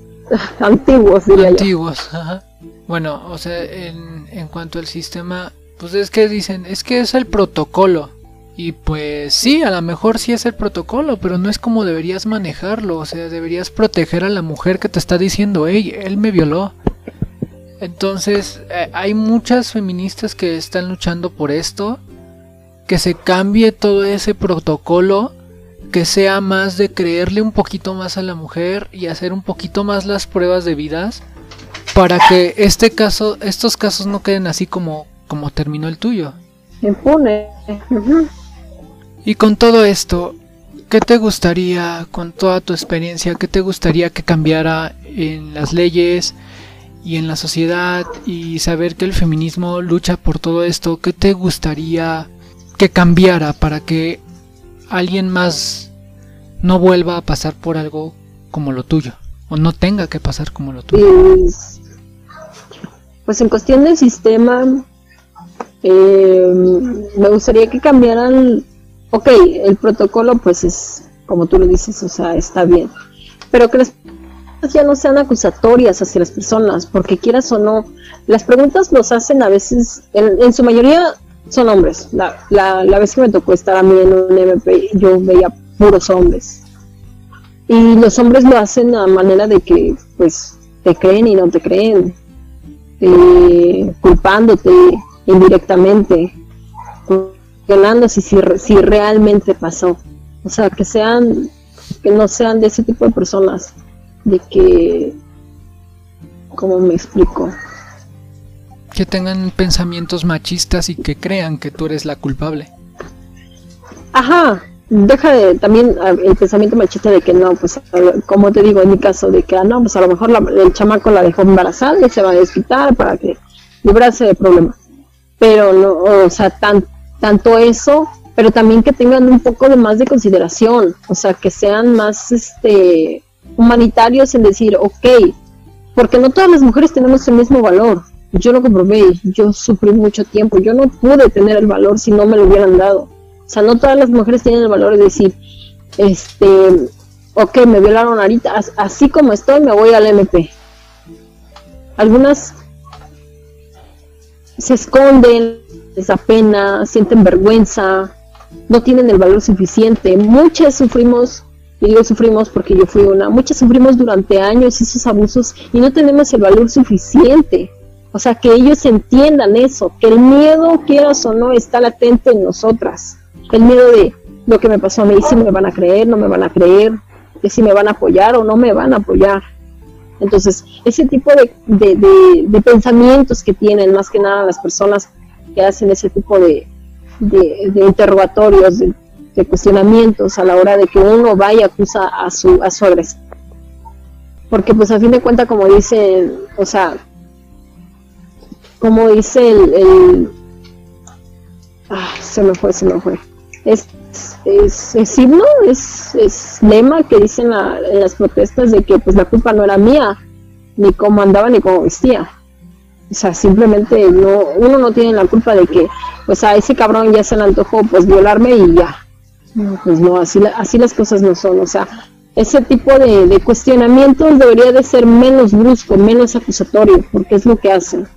Antiguos, diría Antiguos, ajá. Bueno, o sea, en, en cuanto al sistema, pues es que dicen, es que es el protocolo. Y pues sí, a lo mejor sí es el protocolo, pero no es como deberías manejarlo. O sea, deberías proteger a la mujer que te está diciendo, hey, él me violó. Entonces, eh, hay muchas feministas que están luchando por esto. Que se cambie todo ese protocolo. Que sea más de creerle un poquito más a la mujer y hacer un poquito más las pruebas debidas. Para que este caso, estos casos no queden así como, como terminó el tuyo. Impune. Y con todo esto, ¿qué te gustaría, con toda tu experiencia, qué te gustaría que cambiara en las leyes y en la sociedad y saber que el feminismo lucha por todo esto? ¿Qué te gustaría que cambiara para que alguien más no vuelva a pasar por algo como lo tuyo? O no tenga que pasar como lo tuyo. Pues, pues en cuestión del sistema, eh, me gustaría que cambiaran ok, el protocolo pues es, como tú lo dices, o sea, está bien, pero que las preguntas ya no sean acusatorias hacia las personas, porque quieras o no, las preguntas nos hacen a veces, en, su mayoría son hombres. La, la, la, vez que me tocó estar a mí en un MP, yo veía puros hombres. Y los hombres lo hacen a manera de que, pues, te creen y no te creen, eh, culpándote indirectamente si, si realmente pasó. O sea, que sean, que no sean de ese tipo de personas, de que, ¿cómo me explico? Que tengan pensamientos machistas y que crean que tú eres la culpable. Ajá, deja de también ah, el pensamiento machista de que no, pues como te digo en mi caso, de que ah, no, pues a lo mejor el chamaco la dejó embarazada y se va a desquitar para que librarse de problemas. Pero no, o sea, tan, tanto eso, pero también que tengan un poco de más de consideración, o sea, que sean más este humanitarios en decir, ok, porque no todas las mujeres tenemos el mismo valor. Yo lo comprobé, yo sufrí mucho tiempo, yo no pude tener el valor si no me lo hubieran dado. O sea, no todas las mujeres tienen el valor de decir, este, ok, me violaron ahorita, así como estoy, me voy al MP. Algunas se esconden, esa pena, sienten vergüenza, no tienen el valor suficiente. Muchas sufrimos, y digo sufrimos porque yo fui una, muchas sufrimos durante años esos abusos y no tenemos el valor suficiente. O sea, que ellos entiendan eso, que el miedo, quieras o no, está latente en nosotras. El miedo de lo que me pasó a mí, si me van a creer, no me van a creer, de si me van a apoyar o no me van a apoyar. Entonces, ese tipo de, de pensamientos que tienen más que nada las personas que hacen ese tipo de, de, interrogatorios, de, cuestionamientos a la hora de que uno vaya y acusa a su, a su agresor. Porque pues a fin de cuentas, como dice, o sea, como dice el, el ah, se me fue, se me fue. Es, es, es es, es lema que dicen en las protestas de que pues la culpa no era mía, ni cómo andaba ni cómo vestía. O sea, simplemente no, uno no tiene la culpa de que, pues a ese cabrón ya se le antojó, pues violarme y ya. pues no, así, así las cosas no son. O sea, ese tipo de, cuestionamientos debería de ser menos brusco, menos acusatorio, porque es lo que hacen.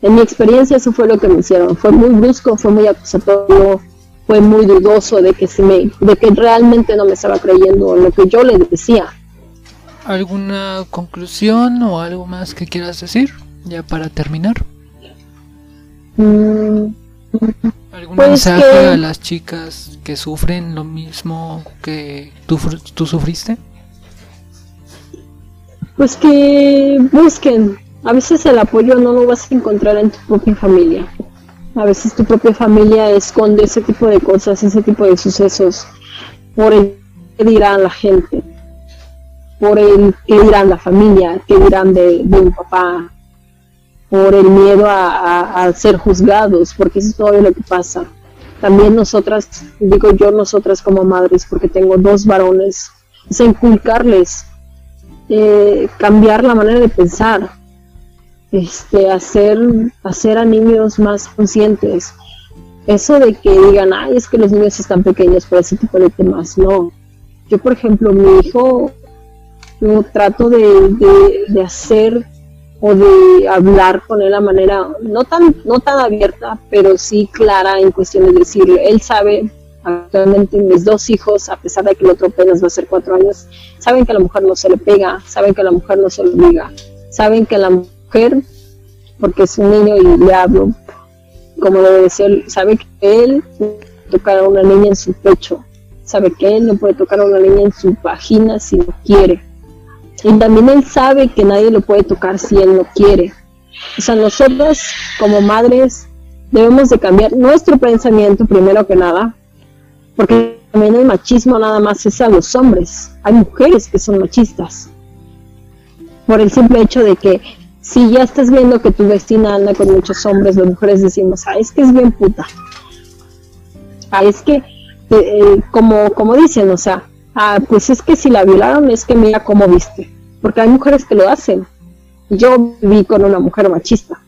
En mi experiencia eso fue lo que me hicieron. Fue muy brusco, fue muy acusatorio, fue muy dudoso de que, si me, de que realmente no me estaba creyendo lo que yo le decía. ¿Alguna conclusión o algo más que quieras decir? Ya para terminar. Mm, ¿Algún pues mensaje a las chicas que sufren lo mismo que tú, tú sufriste? Pues que busquen. A veces el apoyo no lo vas a encontrar en tu propia familia. A veces tu propia familia esconde ese tipo de cosas, ese tipo de sucesos por el que dirán la gente, por el que dirán la familia, que dirán de, de un papá, por el miedo a, ser juzgados, porque eso es todo lo que pasa. También nosotras, digo yo nosotras como madres, porque tengo dos varones, es inculcarles, eh, cambiar la manera de pensar, este, hacer, hacer a niños más conscientes. Eso de que digan, ay, es que los niños están pequeños para ese tipo de temas, no. Yo, por ejemplo, mi hijo, yo trato de, de, de hacer o de hablar con él a manera no tan no tan abierta pero sí clara en cuestión de decirle él sabe actualmente mis dos hijos a pesar de que el otro apenas va a ser cuatro años saben que a la mujer no se le pega saben que a la mujer no se le obliga saben que la mujer porque es un niño y le hablo como debe ser sabe que él tocar a una niña en su pecho sabe que él no puede tocar a una niña en su vagina si no quiere y también él sabe que nadie lo puede tocar si él no quiere. O sea, nosotros como madres debemos de cambiar nuestro pensamiento primero que nada, porque también el machismo nada más es a los hombres. Hay mujeres que son machistas. Por el simple hecho de que si ya estás viendo que tu vecina anda con muchos hombres, las mujeres decimos, ah, es que es bien puta. Ah, es que, eh, eh, como, como dicen, o sea, ah, pues es que si la violaron es que mira cómo viste. Porque hay mujeres que lo hacen. Yo viví con una mujer machista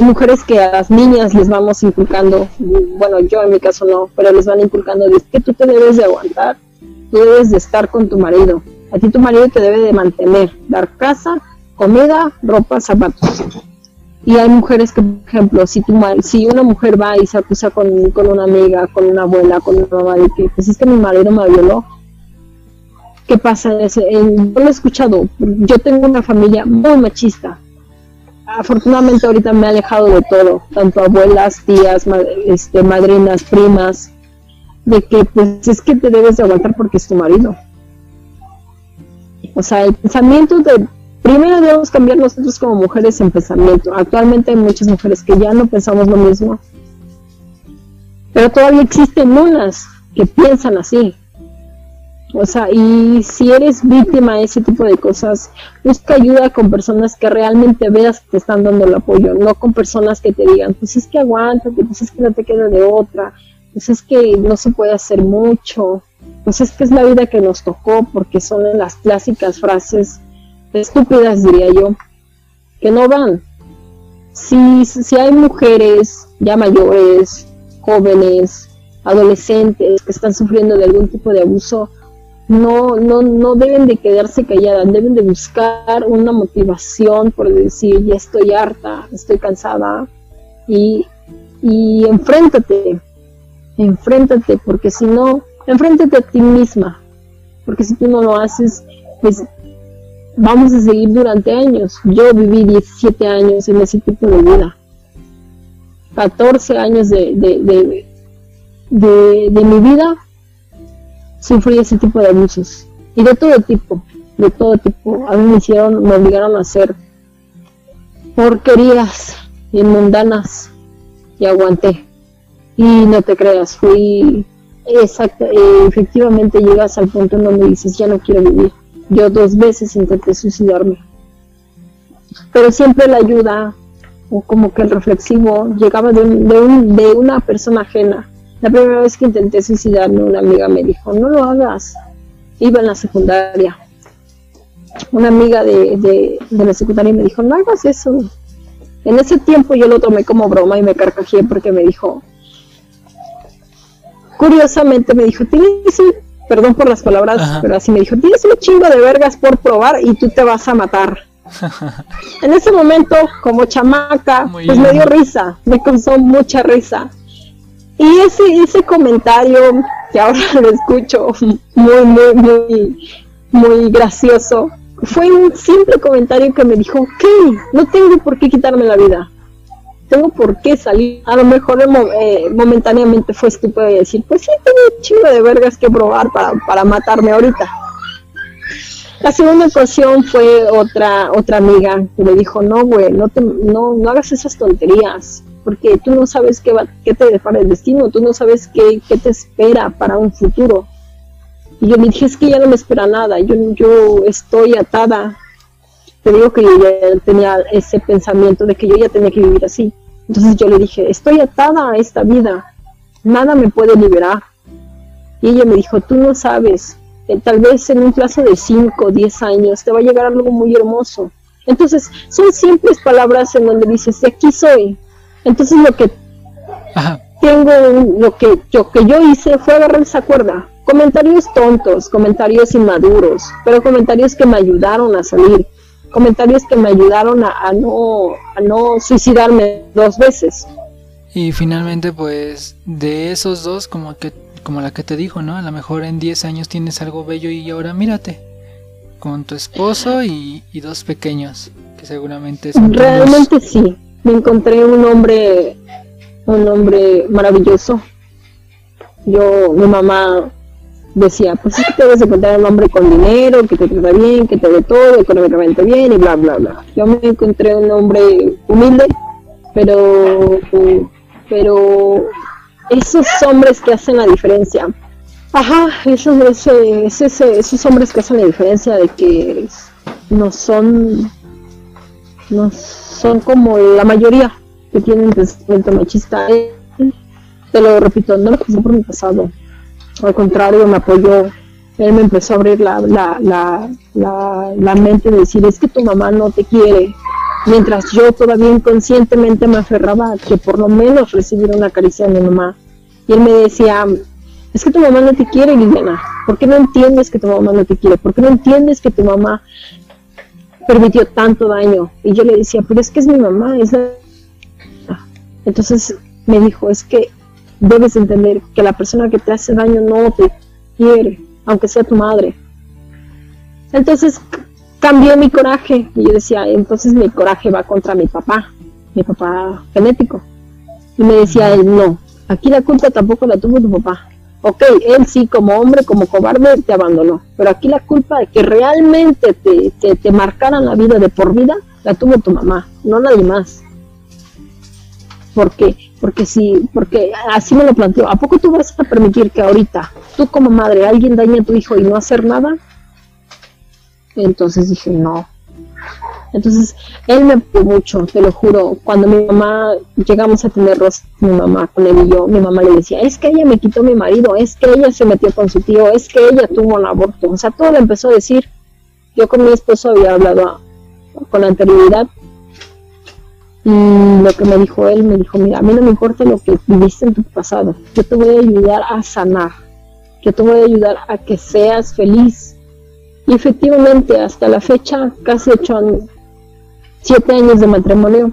mujeres que a las niñas les vamos inculcando, bueno, yo en mi caso no, pero les van inculcando, es que tú te debes de aguantar, tú debes de estar con tu marido, a ti tu marido te debe de mantener, dar casa, comida, ropa, zapatos. Y hay mujeres que, por ejemplo, si, tu, si una mujer va y se acusa con, con una amiga, con una abuela, con una mamá, de que pues es que mi marido me violó, ¿qué pasa? yo lo he escuchado, yo tengo una familia muy machista, afortunadamente ahorita me he alejado de todo, tanto abuelas, tías, este, madrinas, primas, de que pues es que te debes de aguantar porque es tu marido. O sea, el pensamiento de, primero debemos cambiar nosotros como mujeres en pensamiento. Actualmente hay muchas mujeres que ya no pensamos lo mismo, pero todavía existen unas que piensan así. O sea, y si eres víctima de ese tipo de cosas, busca ayuda con personas que realmente veas que te están dando el apoyo, no con personas que te digan, pues es que aguanta, pues es que no te queda de otra, pues es que no se puede hacer mucho, pues es que es la vida que nos tocó, porque son las clásicas frases estúpidas, diría yo, que no van. Si, si hay mujeres ya mayores, jóvenes, adolescentes que están sufriendo de algún tipo de abuso, no, no, no deben de quedarse calladas, deben de buscar una motivación por decir, ya estoy harta, estoy cansada y, y enfréntate, enfréntate, porque si no, enfréntate a ti misma, porque si tú no lo haces, pues vamos a seguir durante años. Yo viví 17 años en ese tipo de vida, 14 años de, de, de, de, mi vida sufrí ese tipo de abusos. Y de todo tipo, de todo tipo. A mí me hicieron, me obligaron a hacer porquerías mundanas y aguanté. Y no te creas, fui exacto, eh, efectivamente llegas al punto en donde dices, ya no quiero vivir. Yo dos veces intenté suicidarme. Pero siempre la ayuda, o como que el reflexivo, llegaba de, un, de una persona ajena la primera vez que intenté suicidarme, una amiga me dijo, no lo hagas. Iba en la secundaria. Una amiga de, de, la secundaria me dijo, no hagas eso. En ese tiempo yo lo tomé como broma y me carcajé porque me dijo, curiosamente me dijo, tienes un, perdón por las palabras, pero así me dijo, tienes un chingo de vergas por probar y tú te vas a matar. en ese momento, como chamaca, pues me dio risa, me causó mucha risa. Y ese, ese comentario que ahora lo escucho muy, muy, muy, muy gracioso, fue un simple comentario que me dijo, ok, no tengo por qué quitarme la vida, tengo por qué salir. A lo mejor eh, momentáneamente fue estúpido decir, pues sí, tengo un chingo de vergas que probar para, para matarme ahorita. La segunda ocasión fue otra otra amiga que me dijo, no, güey, no, no, no hagas esas tonterías porque tú no sabes qué, va, qué te depara el destino, tú no sabes qué, qué, te espera para un futuro. Y yo me dije, es que ya no me espera nada, yo, yo estoy atada. Te digo que yo ya tenía ese pensamiento de que yo ya tenía que vivir así. Entonces yo le dije, estoy atada a esta vida, nada me puede liberar. Y ella me dijo, tú no sabes, eh, tal vez en un plazo de 5 o 10 años te va a llegar algo muy hermoso. Entonces, son simples palabras en donde dices, de aquí soy, entonces lo que tengo, lo que yo, que yo hice fue agarrar esa cuerda. Comentarios tontos, comentarios inmaduros, pero comentarios que me ayudaron a salir, comentarios que me ayudaron a, no, a no suicidarme dos veces. Y finalmente, pues, de esos dos, como que como la que te dijo, ¿no? A lo mejor en 10 años tienes algo bello y ahora mírate, con tu esposo y, dos pequeños, que seguramente son Realmente sí, me encontré un hombre, un hombre maravilloso. Yo, mi mamá decía, pues es que te debes encontrar un hombre con dinero, que te trata bien, que te dé todo, económicamente bien y bla, bla, bla. Yo me encontré un hombre humilde, pero, pero esos hombres que hacen la diferencia, Ajá, esos, ese, ese, esos hombres que hacen la diferencia de que no son, no son como la mayoría que tienen pensamiento machista. Te lo repito, no lo pasó por mi pasado. Al contrario, me apoyó. Él me empezó a abrir la, la, la, la, mente de decir, es que tu mamá no te quiere. Mientras yo todavía inconscientemente me aferraba a que por lo menos recibiera una caricia de mi mamá. Y él me decía, es que tu mamá no te quiere, Liliana. ¿Por qué no entiendes que tu mamá no te quiere? ¿Por qué no entiendes que tu mamá permitió tanto daño? Y yo le decía, pero es que es mi mamá, es Entonces me dijo, es que debes entender que la persona que te hace daño no te quiere, aunque sea tu madre. Entonces cambió mi coraje y yo decía, entonces mi coraje va contra mi papá, mi papá genético. Y me decía él, no, aquí la culpa tampoco la tuvo tu papá. Ok, él sí como hombre, como cobarde, te abandonó. Pero aquí la culpa de que realmente te, te, te marcaran la vida de por vida, la tuvo tu mamá, no nadie más. ¿Por qué? Porque si, porque así me lo planteo. ¿A poco tú vas a permitir que ahorita, tú como madre, alguien dañe a tu hijo y no hacer nada? Entonces dije, no. Entonces, él me apoyó mucho, te lo juro. Cuando mi mamá, llegamos a tener mi mamá con él y yo, mi mamá le decía, es que ella me quitó mi marido, es que ella se metió con su tío, es que ella tuvo un aborto. O sea, todo le empezó a decir. Yo con mi esposo había hablado con anterioridad y lo que me dijo él, me dijo, mira, a mí no me importa lo que viviste en tu pasado, yo te voy a ayudar a sanar, yo te voy a ayudar a que seas feliz. Y efectivamente, hasta la fecha, casi ocho años, siete años de matrimonio,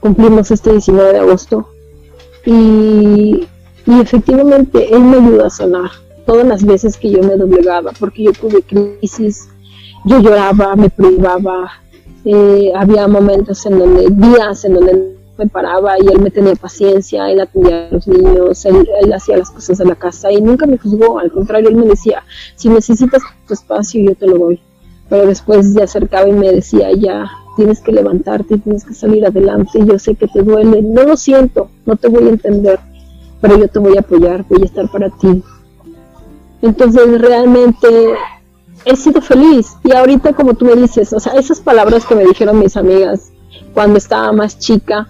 cumplimos este 19 de agosto, y, y efectivamente él me ayuda a sanar todas las veces que yo me doblegaba, porque yo tuve crisis, yo lloraba, me privaba, eh, había momentos en donde, días en donde me paraba y él me tenía paciencia, él atendía a los niños, él, hacía las cosas de la casa y nunca me juzgó, al contrario, él me decía, si necesitas tu espacio yo te lo doy. Pero después se acercaba y me decía, ya tienes que levantarte, tienes que salir adelante, yo sé que te duele, no lo siento, no te voy a entender, pero yo te voy a apoyar, voy a estar para ti. Entonces realmente he sido feliz. Y ahorita, como tú me dices, o sea, esas palabras que me dijeron mis amigas cuando estaba más chica,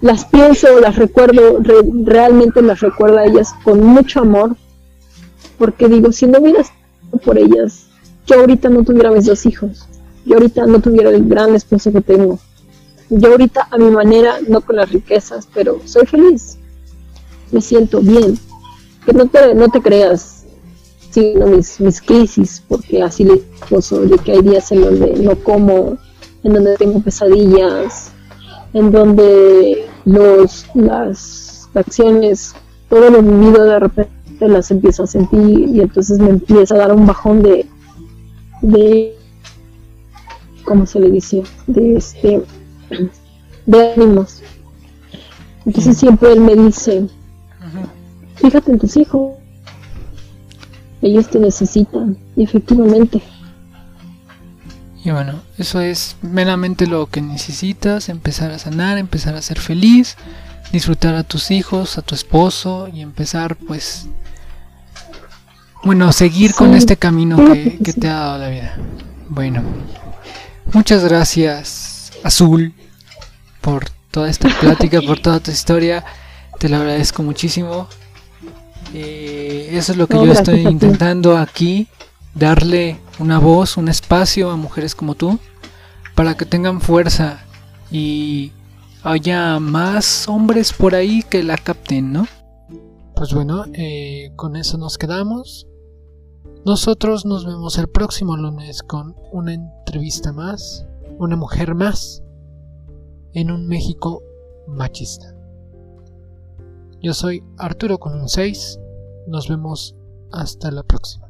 las pienso, las recuerdo, realmente las recuerdo a ellas con mucho amor, porque digo, si no hubieras por ellas, yo ahorita no tuviera mis dos hijos, yo ahorita no tuviera el gran esposo que tengo, yo ahorita a mi manera, no con las riquezas, pero soy feliz, me siento bien, que no te, no te creas, mis, mis crisis, porque así le poso de que hay días en donde no como, en donde tengo pesadillas, en donde los, las acciones, todo lo vivido de repente las empiezo a sentir y entonces me empieza a dar un bajón de, de ¿cómo se le dice? De este, de ánimos. Entonces siempre él me dice, fíjate en tus hijos, ellos te necesitan, y efectivamente. Y bueno, eso es meramente lo que necesitas, empezar a sanar, empezar a ser feliz, disfrutar a tus hijos, a tu esposo y empezar pues, bueno, seguir con este camino que, que te ha dado la vida. Bueno, muchas gracias Azul por toda esta plática, por toda tu historia, te lo agradezco muchísimo. Eh, eso es lo que yo estoy intentando aquí, darle una voz, un espacio a mujeres como tú, para que tengan fuerza y haya más hombres por ahí que la capten, ¿no? Pues bueno, eh, con eso nos quedamos. Nosotros nos vemos el próximo lunes con una entrevista más, una mujer más, en un México machista. Yo soy Arturo con un 6. Nos vemos hasta la próxima.